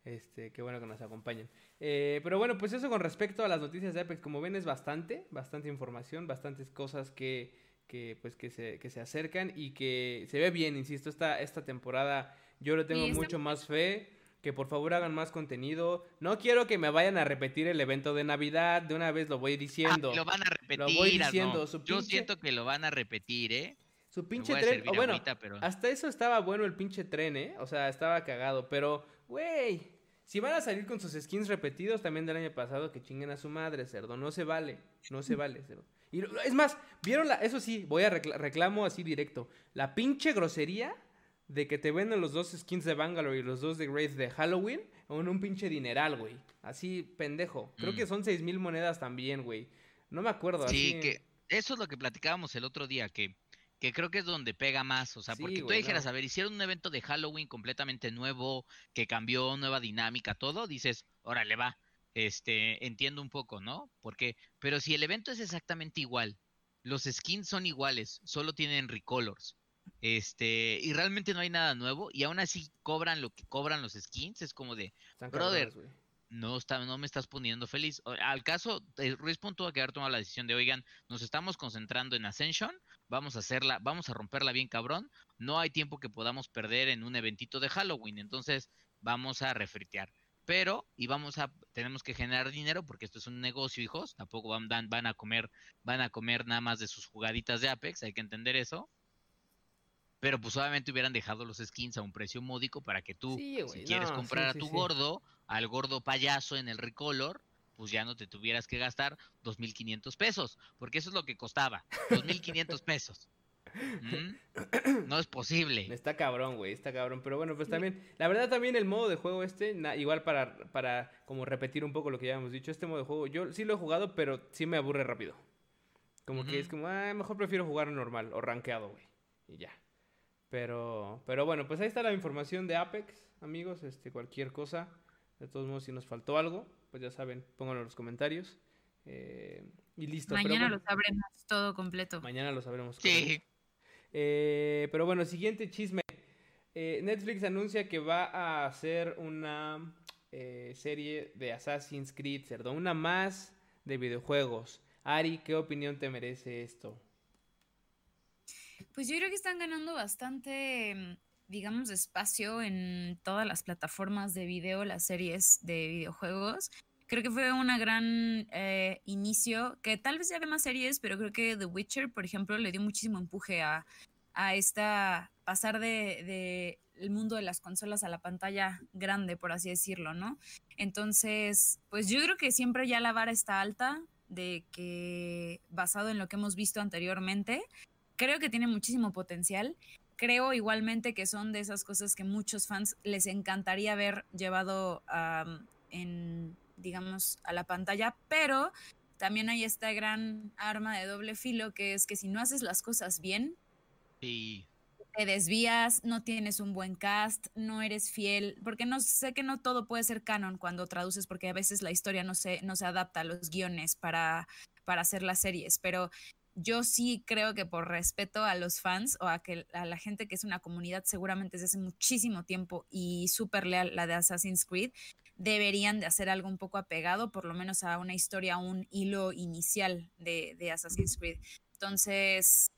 Este, qué bueno que nos acompañen. Eh, pero bueno, pues eso con respecto a las noticias de Apex, como ven es bastante, bastante información, bastantes cosas que, que pues que se, que se acercan y que se ve bien, insisto, esta, esta temporada yo le tengo está mucho más fe. Que por favor hagan más contenido. No quiero que me vayan a repetir el evento de Navidad. De una vez lo voy Ah, diciendo. lo van a repetir. voy Arno. diciendo, su Yo pinche- siento que lo van a repetir, ¿eh? Su pinche voy tren. servir O bueno, agüita, pero... hasta eso estaba bueno el pinche tren, ¿eh? O sea, estaba cagado. Pero, güey, si van a salir con sus skins repetidos también del año pasado, que chinguen a su madre, cerdo. No se vale. No se vale, cerdo. Y lo- es más, ¿vieron la.? Eso sí, voy a recla- reclamo así directo. La pinche grosería de que te venden los dos skins de Bangalore y los dos de Wraith de Halloween en un pinche dineral, güey. Así, pendejo. Creo Mm. que son seis mil monedas también, güey. No me acuerdo. Sí, así- que eso es lo que platicábamos el otro día, que, que creo que es donde pega más. O sea, Sí, porque tú dijeras, no. a ver, hicieron un evento de Halloween completamente nuevo, que cambió, nueva dinámica, todo, dices, órale, va. Este, entiendo un poco, ¿no? Porque, pero si el evento es exactamente igual, los skins son iguales, solo tienen recolors. Este, y realmente no hay nada nuevo, y aún así cobran lo que cobran los skins, es como de, están brother, cabrones, no está, no me estás poniendo feliz. Al caso, el Respawn tuvo que haber tomado la decisión de, oigan, nos estamos concentrando en Ascension, vamos a hacerla, vamos a romperla bien cabrón, no hay tiempo que podamos perder en un eventito de Halloween, entonces vamos a refritear. Pero, y vamos a, tenemos que generar dinero porque esto es un negocio, hijos, tampoco van, van a comer, van a comer nada más de sus jugaditas de Apex, hay que entender eso. Pero pues obviamente hubieran dejado los skins a un precio módico para que tú, Sí, si quieres no, comprar sí, a tu sí. gordo, al gordo payaso en el recolor, pues ya no te tuvieras que gastar 2.500 pesos, porque eso es lo que costaba, 2.500 pesos. ¿Mm? No es posible. Está cabrón, güey, está cabrón. Pero bueno, pues también, la verdad también el modo de juego este, na- igual para, para como repetir un poco lo que ya hemos dicho, este modo de juego, yo sí lo he jugado, pero sí me aburre rápido. Como que es como, ah, mejor prefiero jugar normal o rankeado, güey. Y ya. Pero, pero bueno, pues ahí está la información de Apex, amigos, este, cualquier cosa. De todos modos, si nos faltó algo, pues ya saben, pónganlo en los comentarios. Eh, y listo. pero Mañana bueno, lo sabremos todo completo. Mañana lo sabremos. Sí. Eh, pero bueno, siguiente chisme. Eh, Netflix anuncia que va a hacer una eh, serie de Assassin's Creed, cerdo. Una más de videojuegos. Ari, ¿qué opinión te merece esto? Pues yo creo que están ganando bastante, mm, digamos, espacio en todas las plataformas de video, las series de videojuegos. Creo que fue una gran eh, inicio, que tal vez ya había más series, pero creo que The Witcher, por ejemplo, le dio muchísimo empuje a, a esta, pasar de, de el mundo de las consolas a la pantalla grande, por así decirlo, ¿no? Entonces, pues yo creo que siempre ya la vara está alta de que basado en lo que hemos visto anteriormente, creo que tiene muchísimo potencial. Creo igualmente que son de esas cosas que muchos fans les encantaría haber llevado am, en, digamos, a la pantalla, pero también hay esta gran arma de doble filo que es que si no haces las cosas bien, sí. te desvías, no tienes un buen cast, no eres fiel, porque no sé que no todo puede ser canon cuando traduces, porque a veces la historia no se, no se adapta a los guiones para, para hacer las series, pero yo sí creo que por respeto a los fans o a, que, a la gente que es una comunidad seguramente desde hace muchísimo tiempo y súper leal la de Assassin's Creed, deberían de hacer algo un poco apegado, por lo menos a una historia, a un hilo inicial de, de Assassin's Creed. Entonces,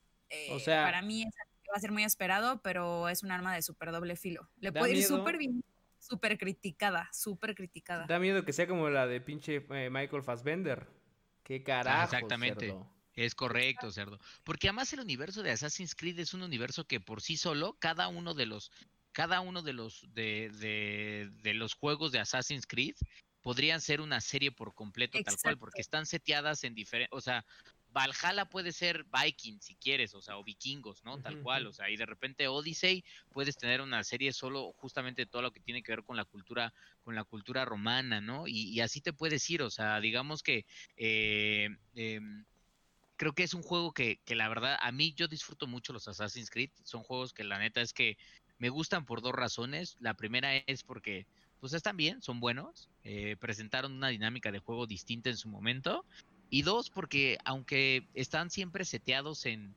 O eh, sea- para mí es va a ser muy esperado, pero es un arma de súper doble filo. Le puede ir súper bien, súper criticada, súper criticada. Da miedo que sea como la de pinche eh, Michael Fassbender. Qué carajo. exactamente. cerdo. Es correcto, cerdo. Porque además el universo de Assassin's Creed es un universo que por sí solo, cada uno de los, cada uno de los, de, de, de los juegos de Assassin's Creed podrían ser una serie por completo, tal cual, porque están seteadas en diferentes, o sea, Valhalla puede ser Viking si quieres, o sea, o vikingos, ¿no? Tal cual, o sea, y de repente Odyssey puedes tener una serie solo justamente de todo lo que tiene que ver con la cultura, con la cultura romana, ¿no? Y, así te puedes ir, o sea, digamos que eh, em, creo que es un juego que, que la verdad, a mí yo disfruto mucho los Assassin's Creed, son juegos que la neta es que me gustan por dos razones. La primera es porque pues están bien, son buenos, eh, presentaron una dinámica de juego distinta en su momento. Y dos, porque aunque están siempre seteados en,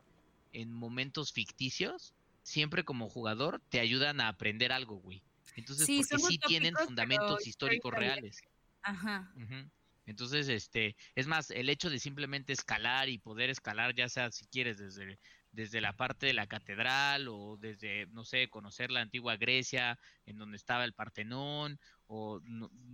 en momentos ficticios, siempre como jugador te ayudan a aprender algo, güey. Entonces, porque sí tienen fundamentos históricos reales. Ajá. Entonces, este, es más, el hecho de simplemente escalar y poder escalar, ya sea si quieres desde desde la parte de la catedral o desde, no sé, conocer la antigua Grecia, en donde estaba el Partenón, o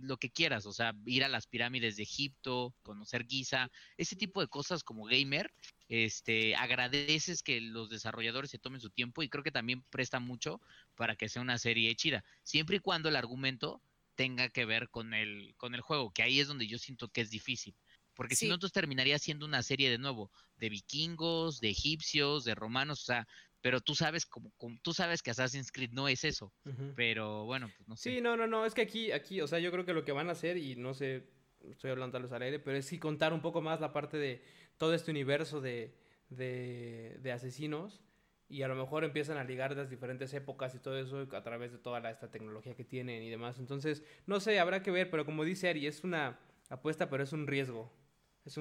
lo que quieras, o sea, ir a las pirámides de Egipto, conocer Giza, ese tipo de cosas como gamer, este, agradeces que los desarrolladores se tomen su tiempo y creo que también presta mucho para que sea una serie chida, siempre y cuando el argumento tenga que ver con el, con el juego, que ahí es donde yo siento que es difícil. Porque si no, entonces terminaría siendo una serie de nuevo de vikingos, de egipcios, de romanos, o sea, pero tú sabes como, tú sabes que Assassin's Creed no es eso. Pero bueno, pues no sé. Sí, no, no, no, es que aquí, aquí, o sea, yo creo que lo que van a hacer, y no sé, estoy hablando a los al aire, pero es sí contar un poco más la parte de todo este universo de, de, de asesinos y a lo mejor empiezan a ligar las diferentes épocas y todo eso a través de toda la, esta tecnología que tienen y demás. Entonces, no sé, habrá que ver, pero como dice Ari, es una apuesta, pero es un riesgo.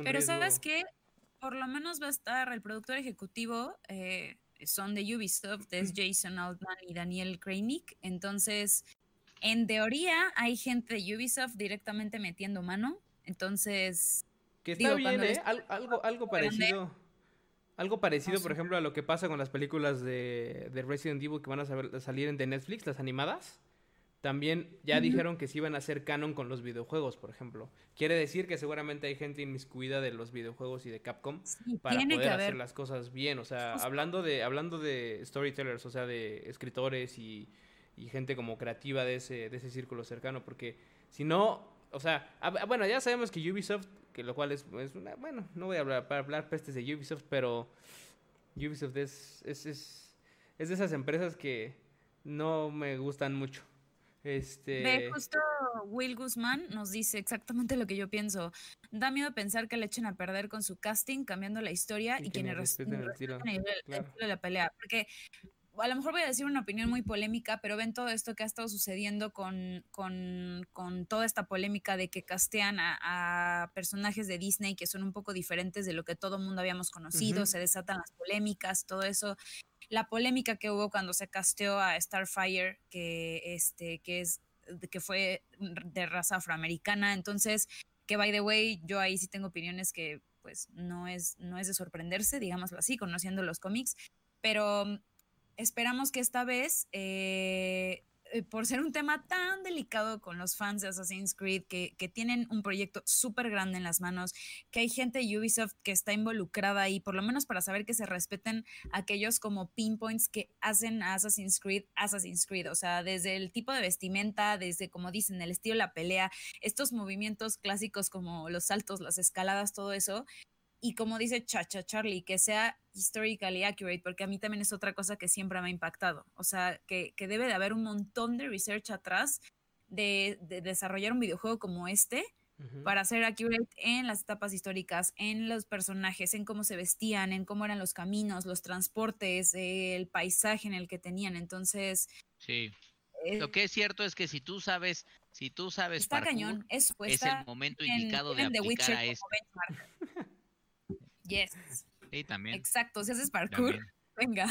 Pero sabes que por lo menos va a estar el productor ejecutivo, eh, son de Ubisoft, es Jason Altman y Daniel Kreinik. Entonces, en teoría, hay gente de Ubisoft directamente metiendo mano. Entonces. Que está bien, ¿eh? algo, algo parecido. Algo parecido, por ejemplo, a lo que pasa con las películas de, de Resident Evil que van a salir en de Netflix, las animadas. También ya dijeron que sí iban a hacer canon con los videojuegos, por ejemplo. Quiere decir que seguramente hay gente inmiscuida de los videojuegos y de Capcom para poder hacer las cosas bien. O sea, hablando de, hablando de storytellers, o sea, de escritores y, gente como creativa de ese, de ese círculo cercano. Porque si no, o sea, bueno, ya sabemos que Ubisoft, que lo cual es, una, bueno, no voy a hablar, para hablar pestes de Ubisoft, pero Ubisoft es, es, es de esas empresas que no me gustan mucho. Este... Ve, justo Will Guzmán nos dice exactamente lo que yo pienso. Da miedo pensar que le echen a perder con su casting, cambiando la historia y, quienes respeten el, tiro. de la pelea. Porque a lo mejor voy a decir una opinión muy polémica, pero ven todo esto que ha estado sucediendo con, con, con toda esta polémica de que castean a, personajes de Disney que son un poco diferentes de lo que todo el mundo habíamos conocido, se desatan las polémicas, todo eso la polémica que hubo cuando se casteó a Starfire, que, este, que, es, que fue de raza afroamericana. Entonces, que by the way, yo ahí sí tengo opiniones que pues no es, no es de sorprenderse, digámoslo así, conociendo los cómics, pero esperamos que esta vez eh, eh, por ser un tema tan delicado con los fans de Assassin's Creed, que, tienen un proyecto súper grande en las manos, que hay gente de Ubisoft que está involucrada ahí, por lo menos para saber que se respeten aquellos como pinpoints que hacen a Assassin's Creed Assassin's Creed, o sea, desde el tipo de vestimenta, desde como dicen, el estilo de la pelea, estos movimientos clásicos como los saltos, las escaladas, todo eso, y como dice Chacha Charlie, que sea historically accurate, porque a mí también es otra cosa que siempre me ha impactado. O sea, que, debe de haber un montón de research atrás de, desarrollar un videojuego como este para ser accurate en las etapas históricas, en los personajes, en cómo se vestían, en cómo eran los caminos, los transportes, el paisaje en el que tenían. Entonces... Sí. Eh, Lo que es cierto es que si tú sabes, si tú sabes está cañón, es, es el momento indicado de aplicar a esto. Yes. Sí, también. Exacto, si haces parkour, venga.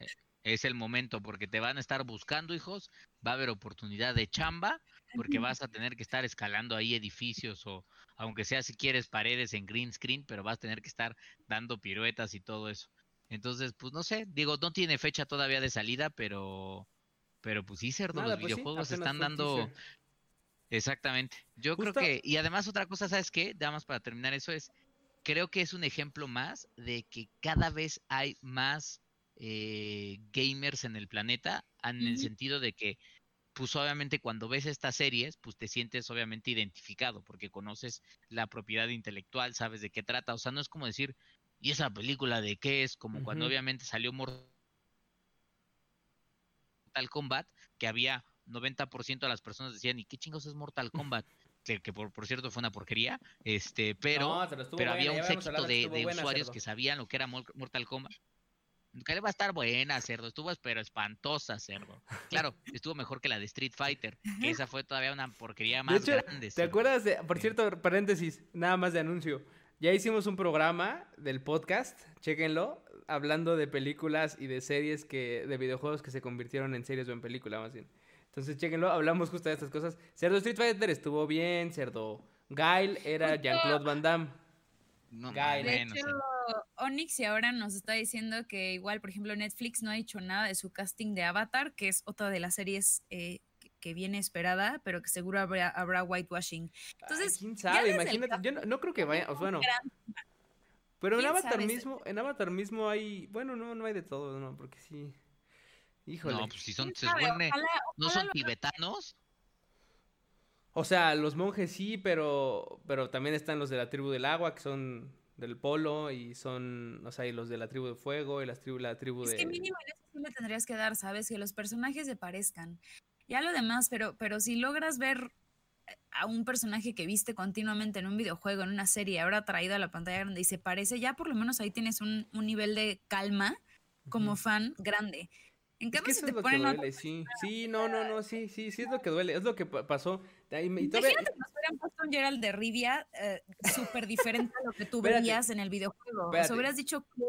E, es el momento porque te van a estar buscando, hijos. Va a haber oportunidad de chamba porque vas a tener que estar escalando ahí edificios o aunque sea si quieres paredes en green screen, pero vas a tener que estar dando piruetas y todo eso. Entonces, pues no sé, digo, no tiene fecha todavía de salida, pero pero pues sí, cerdo, los pues videojuegos están dando Exactamente. Yo creo que y además otra cosa, ¿sabes qué? Nada más para terminar eso es creo que es un ejemplo más de que cada vez hay más eh, gamers en el planeta, en el sentido de que, pues obviamente cuando ves estas series, pues te sientes obviamente identificado, porque conoces la propiedad intelectual, sabes de qué trata, o sea, no es como decir, ¿y esa película de qué es? Como cuando obviamente salió Mortal Kombat, que había 90% de las personas decían, ¿y qué chingos es Mortal Kombat? Que, que por, por cierto fue una porquería, este, pero, No, pero había un séquito de, estuvo de buena, usuarios cerdo. que sabían lo que era Mor- Mortal Kombat. Que le va a estar buena, cerdo. Estuvo, pero espantosa, cerdo. Claro, estuvo mejor que la de Street Fighter, que esa fue todavía una porquería De más hecho, grande. ¿te cerdo. acuerdas de, por cierto, paréntesis, nada más de anuncio? Ya hicimos un programa del podcast, chéquenlo, hablando de películas y de series que, de videojuegos que se convirtieron en series o en película más bien. Entonces, chéquenlo, hablamos justo de estas cosas. Cerdo Street Fighter estuvo bien, Cerdo Guile era Jean-Claude Van Damme. No, Guy. De bueno, hecho. Onyx y ahora nos está diciendo que igual, por ejemplo, Netflix no ha dicho nada de su casting de Avatar, que es otra de las series eh, que- viene esperada, pero que seguro habrá, habrá whitewashing. Entonces, Ay, quién sabe, el imagínate, yo no, no creo que vaya, o bueno, gran- pero en ¿Quién Avatar mismo, en Avatar mismo hay, bueno, no, no hay de todo, no, porque sí, híjole. No, pues si son, quién se sabe, supone, ojalá- no son tibetanos. O sea, los monjes sí, pero, pero también están los de la tribu del agua, que son del polo, y son, o sea, y los de la tribu de fuego, y las tribu, la tribu Es de... que mínimo en eso sí le tendrías que dar, ¿sabes? Que los personajes se parezcan. Ya lo demás, pero, pero si logras ver a un personaje que viste continuamente en un videojuego, en una serie, ahora traído a la pantalla grande y se parece, ya por lo menos ahí tienes un, un nivel de calma como fan grande. En Es cambio, que eso te es lo que duele, sí. Sí, no, no, no, sí, sí, sí es lo que duele, es lo que pa- pasó. Y me- y todavía- Imagínate que nos hubieran puesto un Gerald de Rivia eh, súper diferente a lo que tú Espérate, veías en el videojuego. O espérate. sea, hubieras dicho que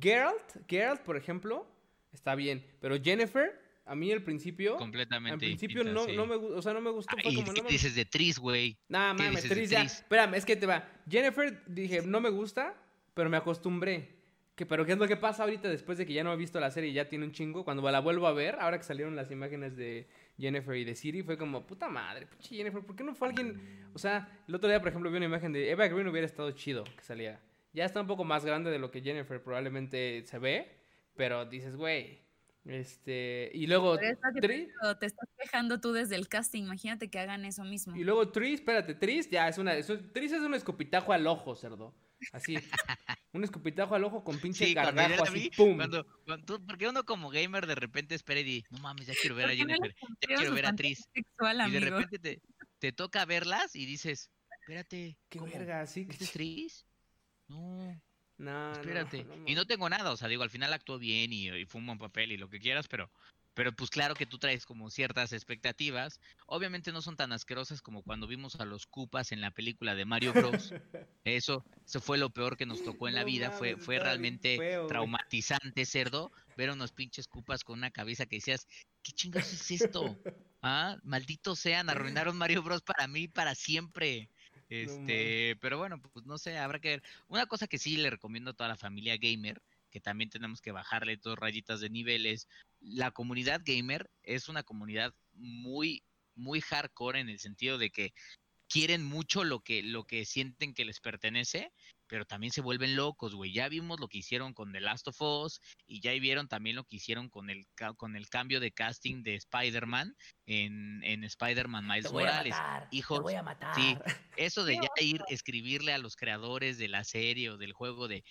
Geralt, Geralt, por ejemplo, está bien, pero Jennifer, a mí al principio, Completamente al principio no, sí. no me, o sea, no me gustó, Ah, fue y como, ¿qué no me dices de Tris, güey? Nah, ¿Qué mames, Tris ya. Tris? Espérame, es que te va. Jennifer, dije, no me gusta, pero me acostumbré. Que, pero ¿qué es lo que pasa ahorita después de que ya no he visto la serie y ya tiene un chingo? Cuando la vuelvo a ver, ahora que salieron las imágenes de Jennifer y de Siri, fue como, puta madre, pinche Jennifer, ¿por qué no fue alguien? O sea, el otro día, por ejemplo, vi una imagen de Eva Green, hubiera estado chido que saliera. Ya está un poco más grande de lo que Jennifer probablemente se ve, pero dices, güey, este... Y luego... Tris- te estás quejando tú desde el casting. Imagínate que hagan eso mismo. Y luego Tris, espérate, Tris ya es una. es Tris es un escupitajo al ojo, cerdo. Así. un escupitajo al ojo con pinche Sí, gargajo así, vi, ¡pum! cuando, cuando porque uno como gamer de repente espera y dice, no mames, ya quiero ver a ¿Por qué no les Jennifer, ya quiero ver a Tris. sexual, Y de repente te, te toca verlas y dices, espérate, ¡Qué ¿cómo? verga! Sí, ¿Este es Tris? No, no, espérate. No, y no tengo nada, o sea, digo, al final actuó bien y, y fue un buen papel y lo que quieras, pero, pero pues claro que tú traes como ciertas expectativas. Obviamente no son tan asquerosas como cuando vimos a los Cupas en la película de Mario Bros. Eso, eso fue lo peor que nos tocó en la No vida. Fue, mames, fue realmente feo, traumatizante, cerdo, ver unos pinches cupas con una cabeza que decías, ¿qué chingados es esto? Ah, malditos sean, arruinaron Mario Bros para mí para siempre. Este, pero bueno, pues no sé, habrá que ver. Una cosa que sí le recomiendo a toda la familia gamer, que también tenemos que bajarle dos rayitas de niveles. La comunidad gamer es una comunidad muy, muy hardcore en el sentido de que quieren mucho lo que, lo que sienten que les pertenece, pero también se vuelven locos, güey. Ya vimos lo que hicieron con The Last of Us y ya vieron también lo que hicieron con el, con el cambio de casting de Spider-Man en, en Spider-Man Miles Morales. Hijos, a matar. Sí, eso de ya ir escribirle a los creadores de la serie o del juego de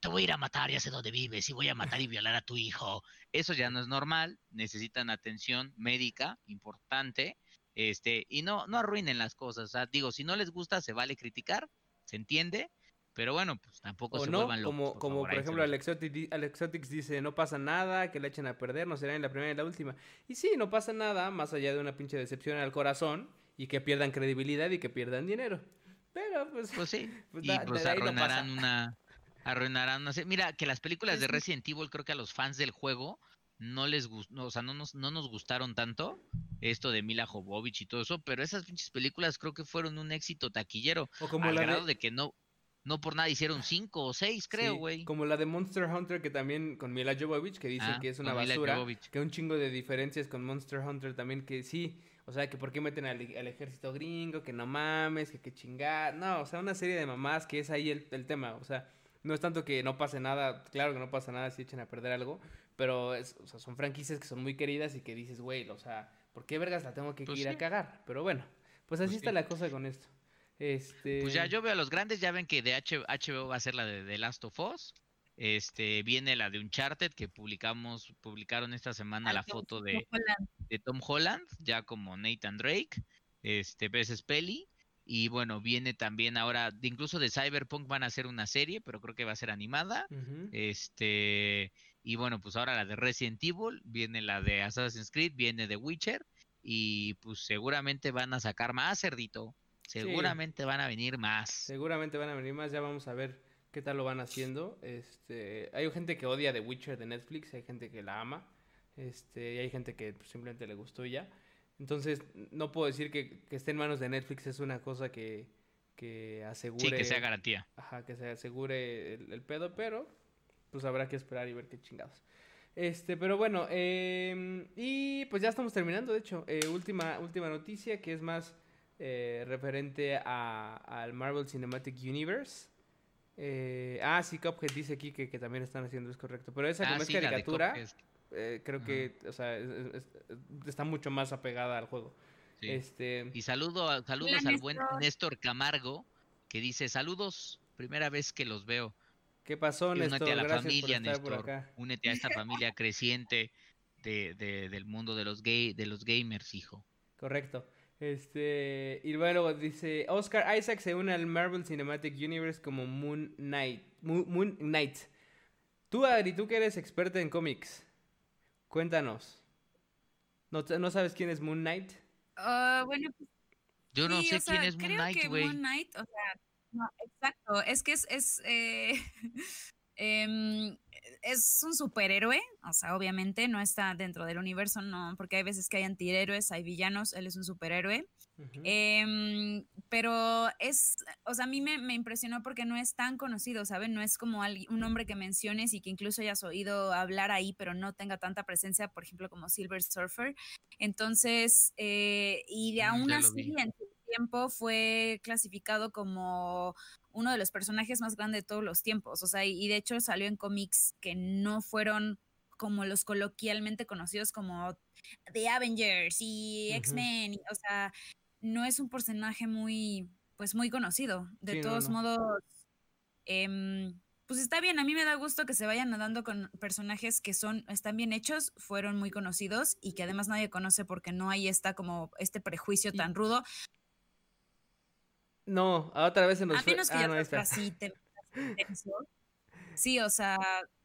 te voy a ir a matar, ya sé dónde vives y voy a matar y violar a tu hijo. Eso ya no es normal, necesitan atención médica importante, este, y no, no arruinen las cosas. O sea, digo, si no les gusta, se vale criticar, se entiende, pero bueno, pues tampoco O se no, vuelvan locos. como, por como favor, por ejemplo Alexotics dice, no pasa nada, que le echen a perder, no será en la primera y la última. Y sí, no pasa nada, más allá de una pinche decepción al corazón, y que pierdan credibilidad y que pierdan dinero. Pero, pues, Pues sí, pues, y da- pues no una arruinarán no sé mira que las películas Pues de. Resident Evil creo que a los fans del juego no les gustó o sea no nos no nos gustaron tanto esto de Mila Jovovich y todo eso pero esas pinches películas creo que fueron un éxito taquillero o como al la grado de, de que no no por nada hicieron cinco o seis creo sí, güey como la de Monster Hunter, que también con Mila Jovovich, que dicen Ah, que es una basura, que un chingo de diferencias con Monster Hunter también, que sí, o sea, que por qué meten al, ejército gringo, que no mames, que qué chingada. No, o sea, una serie de mamás que es ahí el, el, tema. O sea, no es tanto que no pase nada, claro que no pasa nada si echen a perder algo, pero es, o sea, son franquicias que son muy queridas y que dices, güey, o sea, ¿por qué vergas la tengo que pues ir a cagar? Pero bueno, pues así pues está la cosa con esto. Este... Pues ya yo veo a los grandes, ya ven que de HBO va a ser la de The Last of Us. Este, viene la de Uncharted que publicamos, publicaron esta semana la foto de, de, Tom Holland, ya como Nathan Drake, este, veces Peli. Y bueno, viene también ahora, incluso de Cyberpunk van a hacer una serie, pero creo que va a ser animada. Este, y bueno, pues ahora la de Resident Evil, viene la de Assassin's Creed, viene de Witcher. Y pues seguramente van a sacar más, cerdito. Seguramente van a venir más. Seguramente van a venir más, ya vamos a ver qué tal lo van haciendo. Este, hay gente que odia The Witcher de Netflix, hay gente que la ama, este, y hay gente que simplemente le gustó ya. Entonces, no puedo decir que, que esté en manos de Netflix es una cosa que, que asegure. Sí, que sea garantía. Ajá, que se asegure el, pedo, pero pues habrá que esperar y ver qué chingados. Este, pero bueno, em, y pues ya estamos terminando, de hecho. Eh, última, última noticia que es más eh, referente a, al Marvel Cinematic Universe. Eh, ah, sí, Cuphead dice aquí que, que, también están haciendo, es correcto. Pero esa ah, como es caricatura, eh, creo que, o sea, está mucho más apegada al juego. Este... Y saludo, saludos al buen Néstor Camargo, que dice, saludos, primera vez que los veo. ¿Qué pasó, Néstor? Únete a la familia, Néstor. Únete a esta familia creciente de, de, del mundo de los, gay, de los gamers, hijo. Correcto. Este, y luego dice, Oscar Isaac se une al Marvel Cinematic Universe como Moon Knight. Moon, Knight. Tú, Adri, tú que eres experta en cómics, cuéntanos. ¿No, ¿No sabes quién es Moon Knight? Uh, bueno, pues, Yo no sé quién es Moon Knight, güey. Moon Knight, o sea, no, exacto, es que es, es eh, eh, es un superhéroe, o sea, obviamente no está dentro del universo, no, porque hay veces que hay antihéroes, hay villanos, él es un superhéroe. Em, pero es, o sea, a mí me, impresionó porque no es tan conocido, ¿saben? No es como un hombre que menciones y que incluso hayas oído hablar ahí, pero no tenga tanta presencia, por ejemplo, como Silver Surfer. Entonces, eh, y de mm, aún así, en su tiempo fue clasificado como uno de los personajes más grandes de todos los tiempos. O sea, y de hecho salió en cómics que no fueron como los coloquialmente conocidos como The Avengers y X-Men. O sea, no es un personaje muy, pues muy conocido. De todos modos, em, pues está bien. A mí me da gusto que se vayan nadando con personajes que son, están bien hechos, fueron muy conocidos y que además nadie conoce porque no hay esta como este prejuicio tan rudo. No, otra vez se nos A menos que ah, ya está. Así te... Sí, o sea,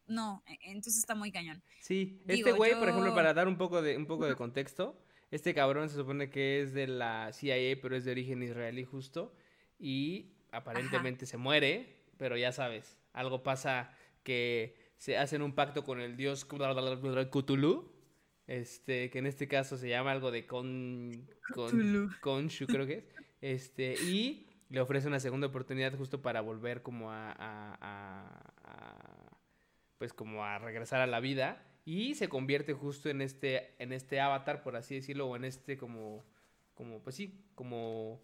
no, e, entonces está muy cañón. Sí, este güey, por ejemplo, para dar un poco de un poco de contexto, este cabrón se supone que es de la CIA, pero es de origen israelí justo y aparentemente se muere, pero ya sabes, algo pasa que se hacen un pacto con el dios Cthulhu, este, que en este caso se llama algo de con, con Konshu, creo que es. Este, y le ofrece una segunda oportunidad justo para volver como a, pues como a regresar a la vida y se convierte justo en este en este avatar por así decirlo o en este como como pues sí como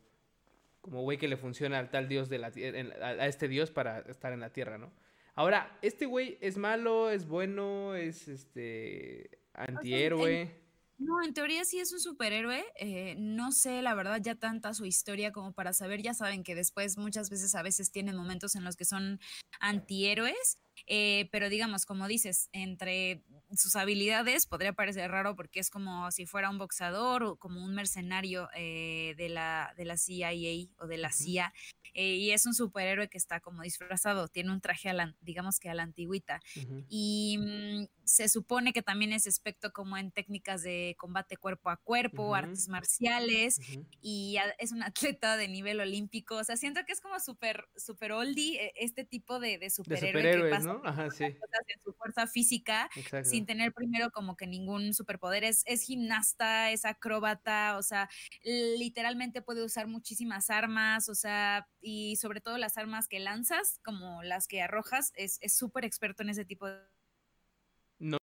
como güey que le funciona al tal dios de la a este dios para estar en la tierra no ahora este güey es malo es bueno es este antihéroe no, en teoría sí es un superhéroe. Eh, no sé, la verdad, ya tanta su historia como para saber. Ya saben que después muchas veces a veces tienen momentos en los que son antihéroes. Eh, pero digamos, como dices, entre sus habilidades podría parecer raro porque es como si fuera un boxeador o como un mercenario eh, de, la, de la CIA o de la CIA. Eh, y es un superhéroe que está como disfrazado, tiene un traje, a la, digamos que a la antigüita. Y mm, se supone que también es aspecto como en técnicas de combate cuerpo a cuerpo, artes marciales, y es un atleta de nivel olímpico. O sea, siento que es como súper, super oldie e, este tipo de, de superhéroe que pasa Ajá, sí. en su fuerza física, sin tener primero como que ningún superpoder. Es, es gimnasta, es acróbata, o sea, literalmente puede usar muchísimas armas, o sea, y sobre todo las armas que lanzas, como las que arrojas, es súper experto en ese tipo de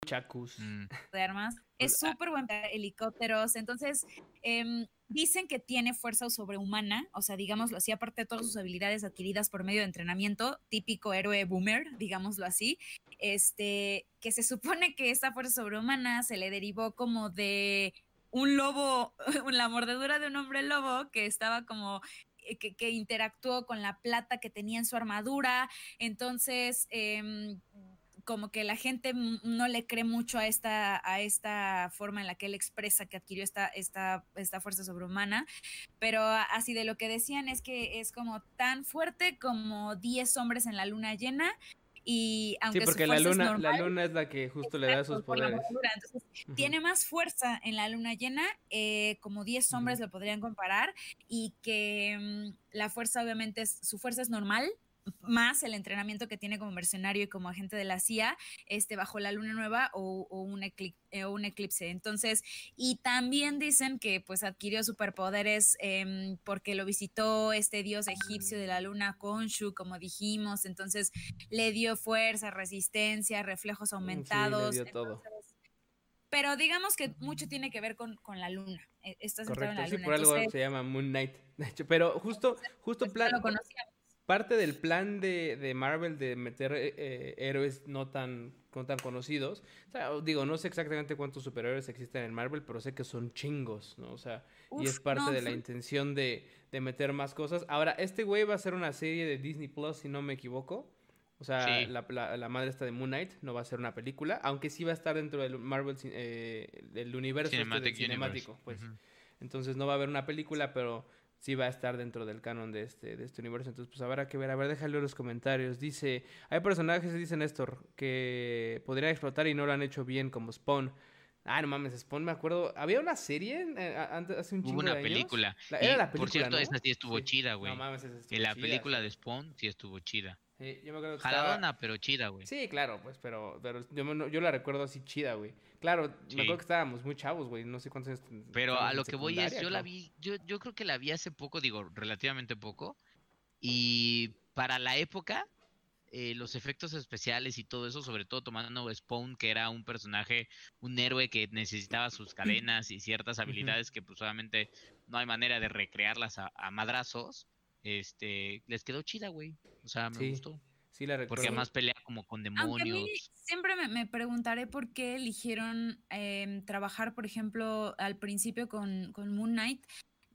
Chacus. Mm. de armas. Es Pues, ah. súper buen para helicópteros. Entonces, em, dicen que tiene fuerza sobrehumana, o sea, digámoslo así, aparte de todas sus habilidades adquiridas por medio de entrenamiento, típico héroe boomer, digámoslo así, este, que se supone que esta fuerza sobrehumana se le derivó como de un lobo, la mordedura de un hombre lobo que estaba como eh, que, que interactuó con la plata que tenía en su armadura. Entonces, em, como que la gente no le cree mucho a esta, a esta forma en la que él expresa que adquirió esta, esta, esta fuerza sobrehumana, pero así de lo que decían es que es como tan fuerte como 10 hombres en la luna llena y aunque Sí, su porque la fuerza es luna, la normal, luna es la que justo le da sus la poderes. tiene más fuerza en la luna llena, eh, como 10 hombres lo podrían comparar, y que mm, la fuerza obviamente es, su fuerza es normal, más el entrenamiento que tiene como mercenario y como agente de la CIA, este, bajo la luna nueva o, o un, eclip- eh, un eclipse. Entonces, y también dicen que pues adquirió superpoderes em, porque lo visitó este dios egipcio de la luna, Khonshu, como dijimos, entonces le dio fuerza, resistencia, reflejos Mm, sí, le aumentados. dio todo. pero digamos que mucho tiene que ver con, con la luna. eh, Está centrado en Correcto, la sí, luna. por algo entonces, se llama Moon Knight. De hecho, pero justo, justo pues, plan, no lo conocía. Parte del plan de, de Marvel de meter eh, eh, héroes no tan, no tan conocidos. O sea, digo, no sé exactamente cuántos superhéroes existen en Marvel, pero sé que son chingos, ¿no? O sea, y es parte no, de la intención de, de meter más cosas. Ahora, este güey va a ser una serie de Disney Plus, si no me equivoco. O sea, Sí. la, la- la madre está de Moon Knight no va a ser una película, aunque sí va a estar dentro del Marvel, eh, del universo este del cinemático, pues. Entonces no va a haber una película, pero sí va a estar dentro del canon de este, de este universo. Entonces, pues habrá que ver. A ver, déjale los comentarios. Dice, hay personajes, dice Néstor, que podrían explotar y no lo han hecho bien, como Spawn. Ah, no mames, Spawn, me acuerdo. Había una serie eh, antes, hace un Hubo chingo una de años? película. La- y, era la por película, cierto, ¿no? esa sí estuvo Sí. chida, güey. No mames, esa estuvo En la chida, película sí. de Spawn sí estuvo chida. Sí, yo me acuerdo que estaba- Jaladona, pero chida, güey. Sí, claro, pues, pero, pero yo, yo la recuerdo así chida, güey. Claro, me acuerdo que estábamos muy chavos, güey. No sé cuántos años. Pero a lo que voy es, yo la vi, yo, yo creo que la vi hace poco, digo, relativamente poco. Y para la época, eh, los efectos especiales y todo eso, sobre todo tomando Spawn, que era un personaje, un héroe que necesitaba sus cadenas y ciertas habilidades que pues obviamente no hay manera de recrearlas a, a madrazos, este, les quedó chida, güey. O sea, me Sí, gustó. Sí, la recuerdo. Porque además pelea como con Aunque a mí demonios. siempre me, me preguntaré por qué eligieron em, trabajar, por ejemplo, al principio con, con Moon Knight.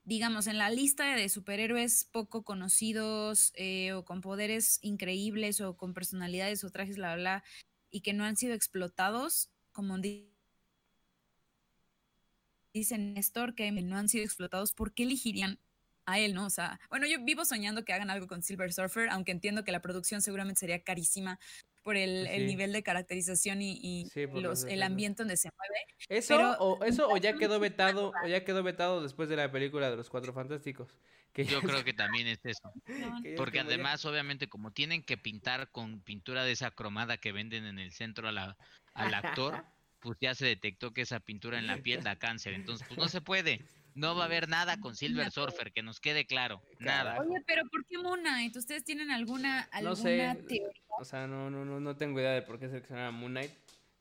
Digamos, en la lista de superhéroes poco conocidos eh, o con poderes increíbles o con personalidades o trajes, bla, bla, y que no han sido explotados, como di- dice Néstor, que no han sido explotados, ¿por qué elegirían a él, no? O sea, bueno, yo vivo soñando que hagan algo con Silver Surfer, aunque entiendo que la producción seguramente sería carísima por el, Pues el nivel de caracterización y, y Sí, por los, los el ambiente donde se mueve. Eso, Pero o, eso o ya quedó vetado, o ya quedó vetado después de la película de los Cuatro Fantásticos. Que Yo creo que también es eso. Porque ya- además, obviamente, como tienen que pintar con pintura de esa cromada que venden en el centro a la- al actor, pues ya se detectó que esa pintura en la piel da cáncer. Entonces, pues no se puede. No va a haber nada con Silver Surfer, que nos quede claro. Nada. Carajo. Oye, pero ¿por qué Moon Knight? ¿Ustedes tienen alguna, alguna No sé, teoría? o sea, no, no, no, no tengo idea de por qué seleccionaron a Moon Knight.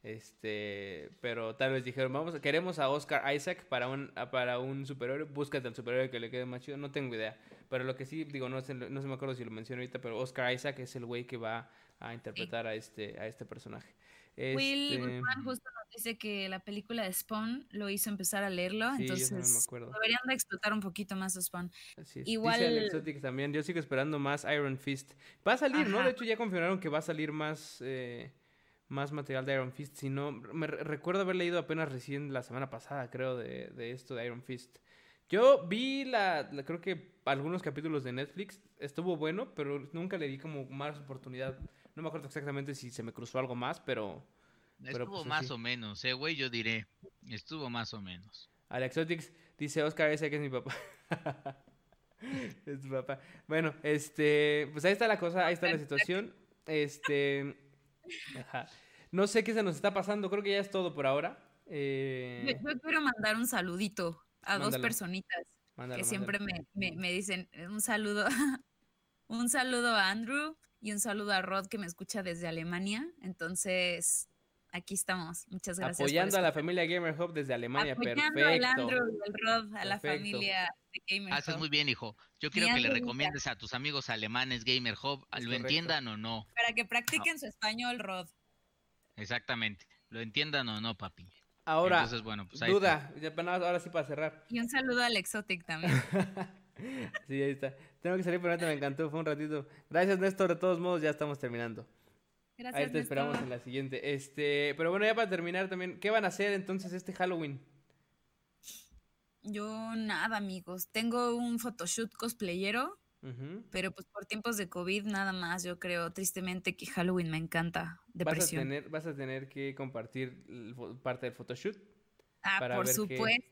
Este, pero tal vez dijeron, vamos, queremos a Oscar Isaac para un, a- para un superhéroe, búscate al superhéroe que le quede más chido, no tengo idea. Pero lo que sí, digo, no sé, no se me acuerdo si lo mencioné ahorita, pero Oscar Isaac es el güey que va a interpretar a este, a este personaje. Will Este, Guzmán justo nos dice que la película de Spawn lo hizo empezar a leerlo, Sí, me entonces acuerdo. deberían de explotar un poquito más a Spawn. Así es. Igual- Dice Alexotic también, yo sigo esperando más Iron Fist. Va a salir, ¿no? De hecho ya confirmaron que va a salir más, eh, más material de Iron Fist. Si no, me re- recuerdo haber leído apenas recién la semana pasada, creo, de, de esto de Iron Fist. Yo vi la, la- creo que algunos capítulos de Netflix, estuvo bueno, pero nunca le di como más oportunidad. No me acuerdo exactamente si se me cruzó algo más, pero pero, Estuvo pues, más así. o menos, eh, güey, yo diré. Estuvo más o menos. Alexotics dice Oscar ese que es mi papá. es tu papá. Bueno, este, pues ahí está la cosa, ahí está la situación. Este, ajá. no sé qué se nos está pasando, creo que ya es todo por ahora. Yo, Eh, yo quiero mandar un saludito a dos personitas mándalo, que siempre me, me- me dicen un saludo, un saludo a Andrew y un saludo a Rod que me escucha desde Alemania. Entonces, aquí estamos. Muchas gracias. Apoyando a la familia Gamer Hub desde Alemania, Apoyando perfecto. al Andrew y al Rod, a la Perfecto. familia de Gamer Haces Hub, muy bien, hijo. Yo quiero que le recomiendes a tus amigos alemanes Gamer Hub, Es lo correcto. entiendan o no. Para que practiquen su español, Rod. Exactamente. Lo entiendan o no, papi. Ahora, Entonces, bueno, pues ahí duda, ahora sí para cerrar. Y un saludo al Exotic también. sí, ahí está. Tengo que salir, pero ahorita me encantó, fue un ratito. Gracias, Néstor. De todos modos, ya estamos terminando. Gracias. ahí te esperamos en la siguiente. Este, pero bueno, ya para terminar también, ¿qué van a hacer entonces este Halloween? Yo nada, amigos. Tengo un photoshoot cosplayero, pero pues por tiempos de COVID nada más. Yo creo tristemente que Halloween me encanta. ¿Vas a, Depresión. tener, vas a tener que compartir parte del photoshoot. Ah, para por supuesto.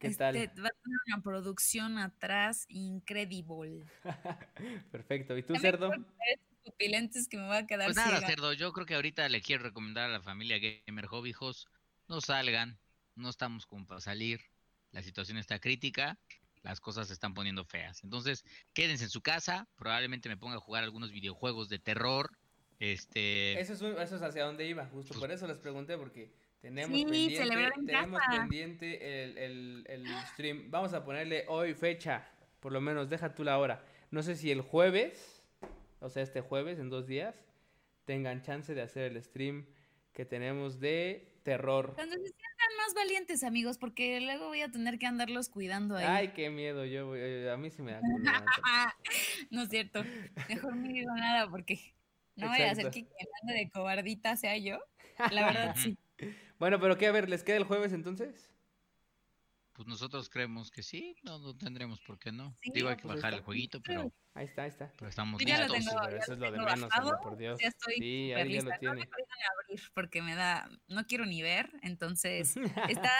Qué Este, tal. Va a tener una producción atrás increíble. Perfecto. ¿Y tú, cerdo? pupilentes que me voy a quedar Pues nada, ciega. cerdo, yo creo que ahorita le quiero recomendar a la familia Gamer Hub, hijos, no salgan, no estamos como para salir, la situación está crítica, las cosas se están poniendo feas. Entonces, quédense en su casa, probablemente me ponga a jugar algunos videojuegos de terror. Este, Eso es, un- eso es hacia dónde iba, justo Pues- por eso les pregunté, porque tenemos Sí, pendiente, tenemos casa. pendiente el, el- el stream. Vamos a ponerle hoy fecha, por lo menos, deja tú la hora. No sé si el jueves, o sea, este jueves, en dos días, tengan chance de hacer el stream que tenemos de terror. Entonces sean más valientes, amigos, porque luego voy a tener que andarlos cuidando ahí. Ay, qué miedo, yo, voy- eh, a mí sí me da no es cierto. Mejor no digo nada porque no voy a hacer que quien ande de cobardita sea yo. La verdad, sí. Bueno, pero qué, a ver, ¿les queda el jueves entonces? pues nosotros creemos que sí, no, no tendremos por qué no. Sí, Digo, hay que pues ahí bajar el está. jueguito, pero, Ahí está, ahí está. pero estamos Yo ya lo tengo, ya eso es lo de menos, bajado, por Dios. Ya estoy Sí, ahí ya lo No tiene. me vayan a abrir porque me da, no quiero ni ver, entonces está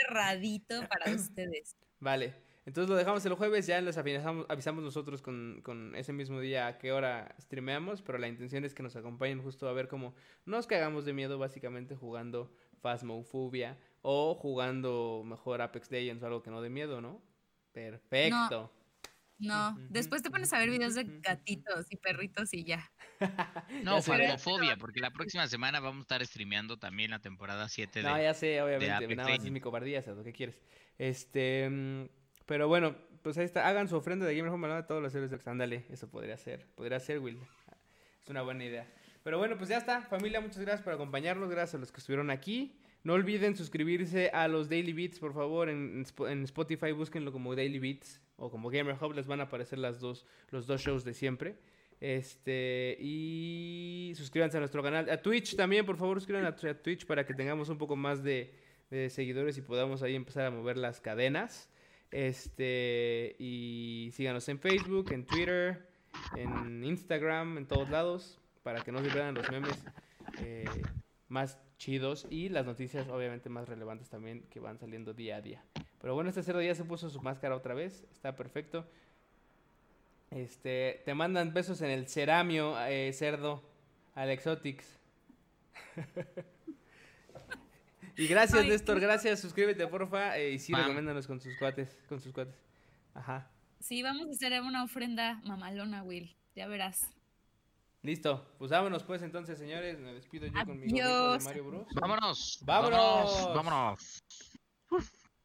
cerradito para ustedes. Vale, entonces lo dejamos el jueves, ya les avisamos, avisamos nosotros con, con ese mismo día a qué hora streameamos, pero la intención es que nos acompañen justo a ver cómo nos cagamos de miedo básicamente jugando Phasmophobia o jugando mejor Apex Legends o algo que no de miedo, ¿no? Perfecto. No, después te pones a ver videos de gatitos y perritos y ya. No. Phasmophobia, porque la próxima semana vamos a estar streameando también la temporada 7 de... No, ya sé, obviamente, nada más es mi cobardía, Cerdo, ¿qué quieres? Este, mm, pero bueno, pues ahí está, hagan su ofrenda de Gamer Home a todos los héroes de Ándale, eso podría ser, podría ser, Will. Es una buena idea. Pero bueno, pues ya está, familia, muchas gracias por acompañarnos, gracias a los que estuvieron aquí. No olviden suscribirse a los Daily Beats, por favor, en, en Spo- en Spotify búsquenlo como Daily Beats o como Gamer Hub, les van a aparecer las dos, los dos shows de siempre. Este, y suscríbanse a nuestro canal, a Twitch también, por favor, suscríbanse a, a Twitch para que tengamos un poco más de, de seguidores y podamos ahí empezar a mover las cadenas. Este, y síganos en Facebook, en Twitter, en Instagram, en todos lados, para que no se pierdan los memes eh, más chidos y las noticias obviamente más relevantes también que van saliendo día a día. Pero bueno, este cerdo ya se puso su máscara otra vez, está perfecto. Este, te mandan besos en el ceramio, eh, cerdo, al Exotics. y gracias, Ay, Néstor, gracias, suscríbete, porfa, eh, y sí, recomiéndanos con sus cuates, con sus cuates. Ajá. Sí, vamos a hacer una ofrenda mamalona, Will. Ya verás. Listo, pues vámonos pues entonces, señores, me despido yo con mi Adiós. Mario Bros. Vámonos. Vámonos. Vámonos. vámonos.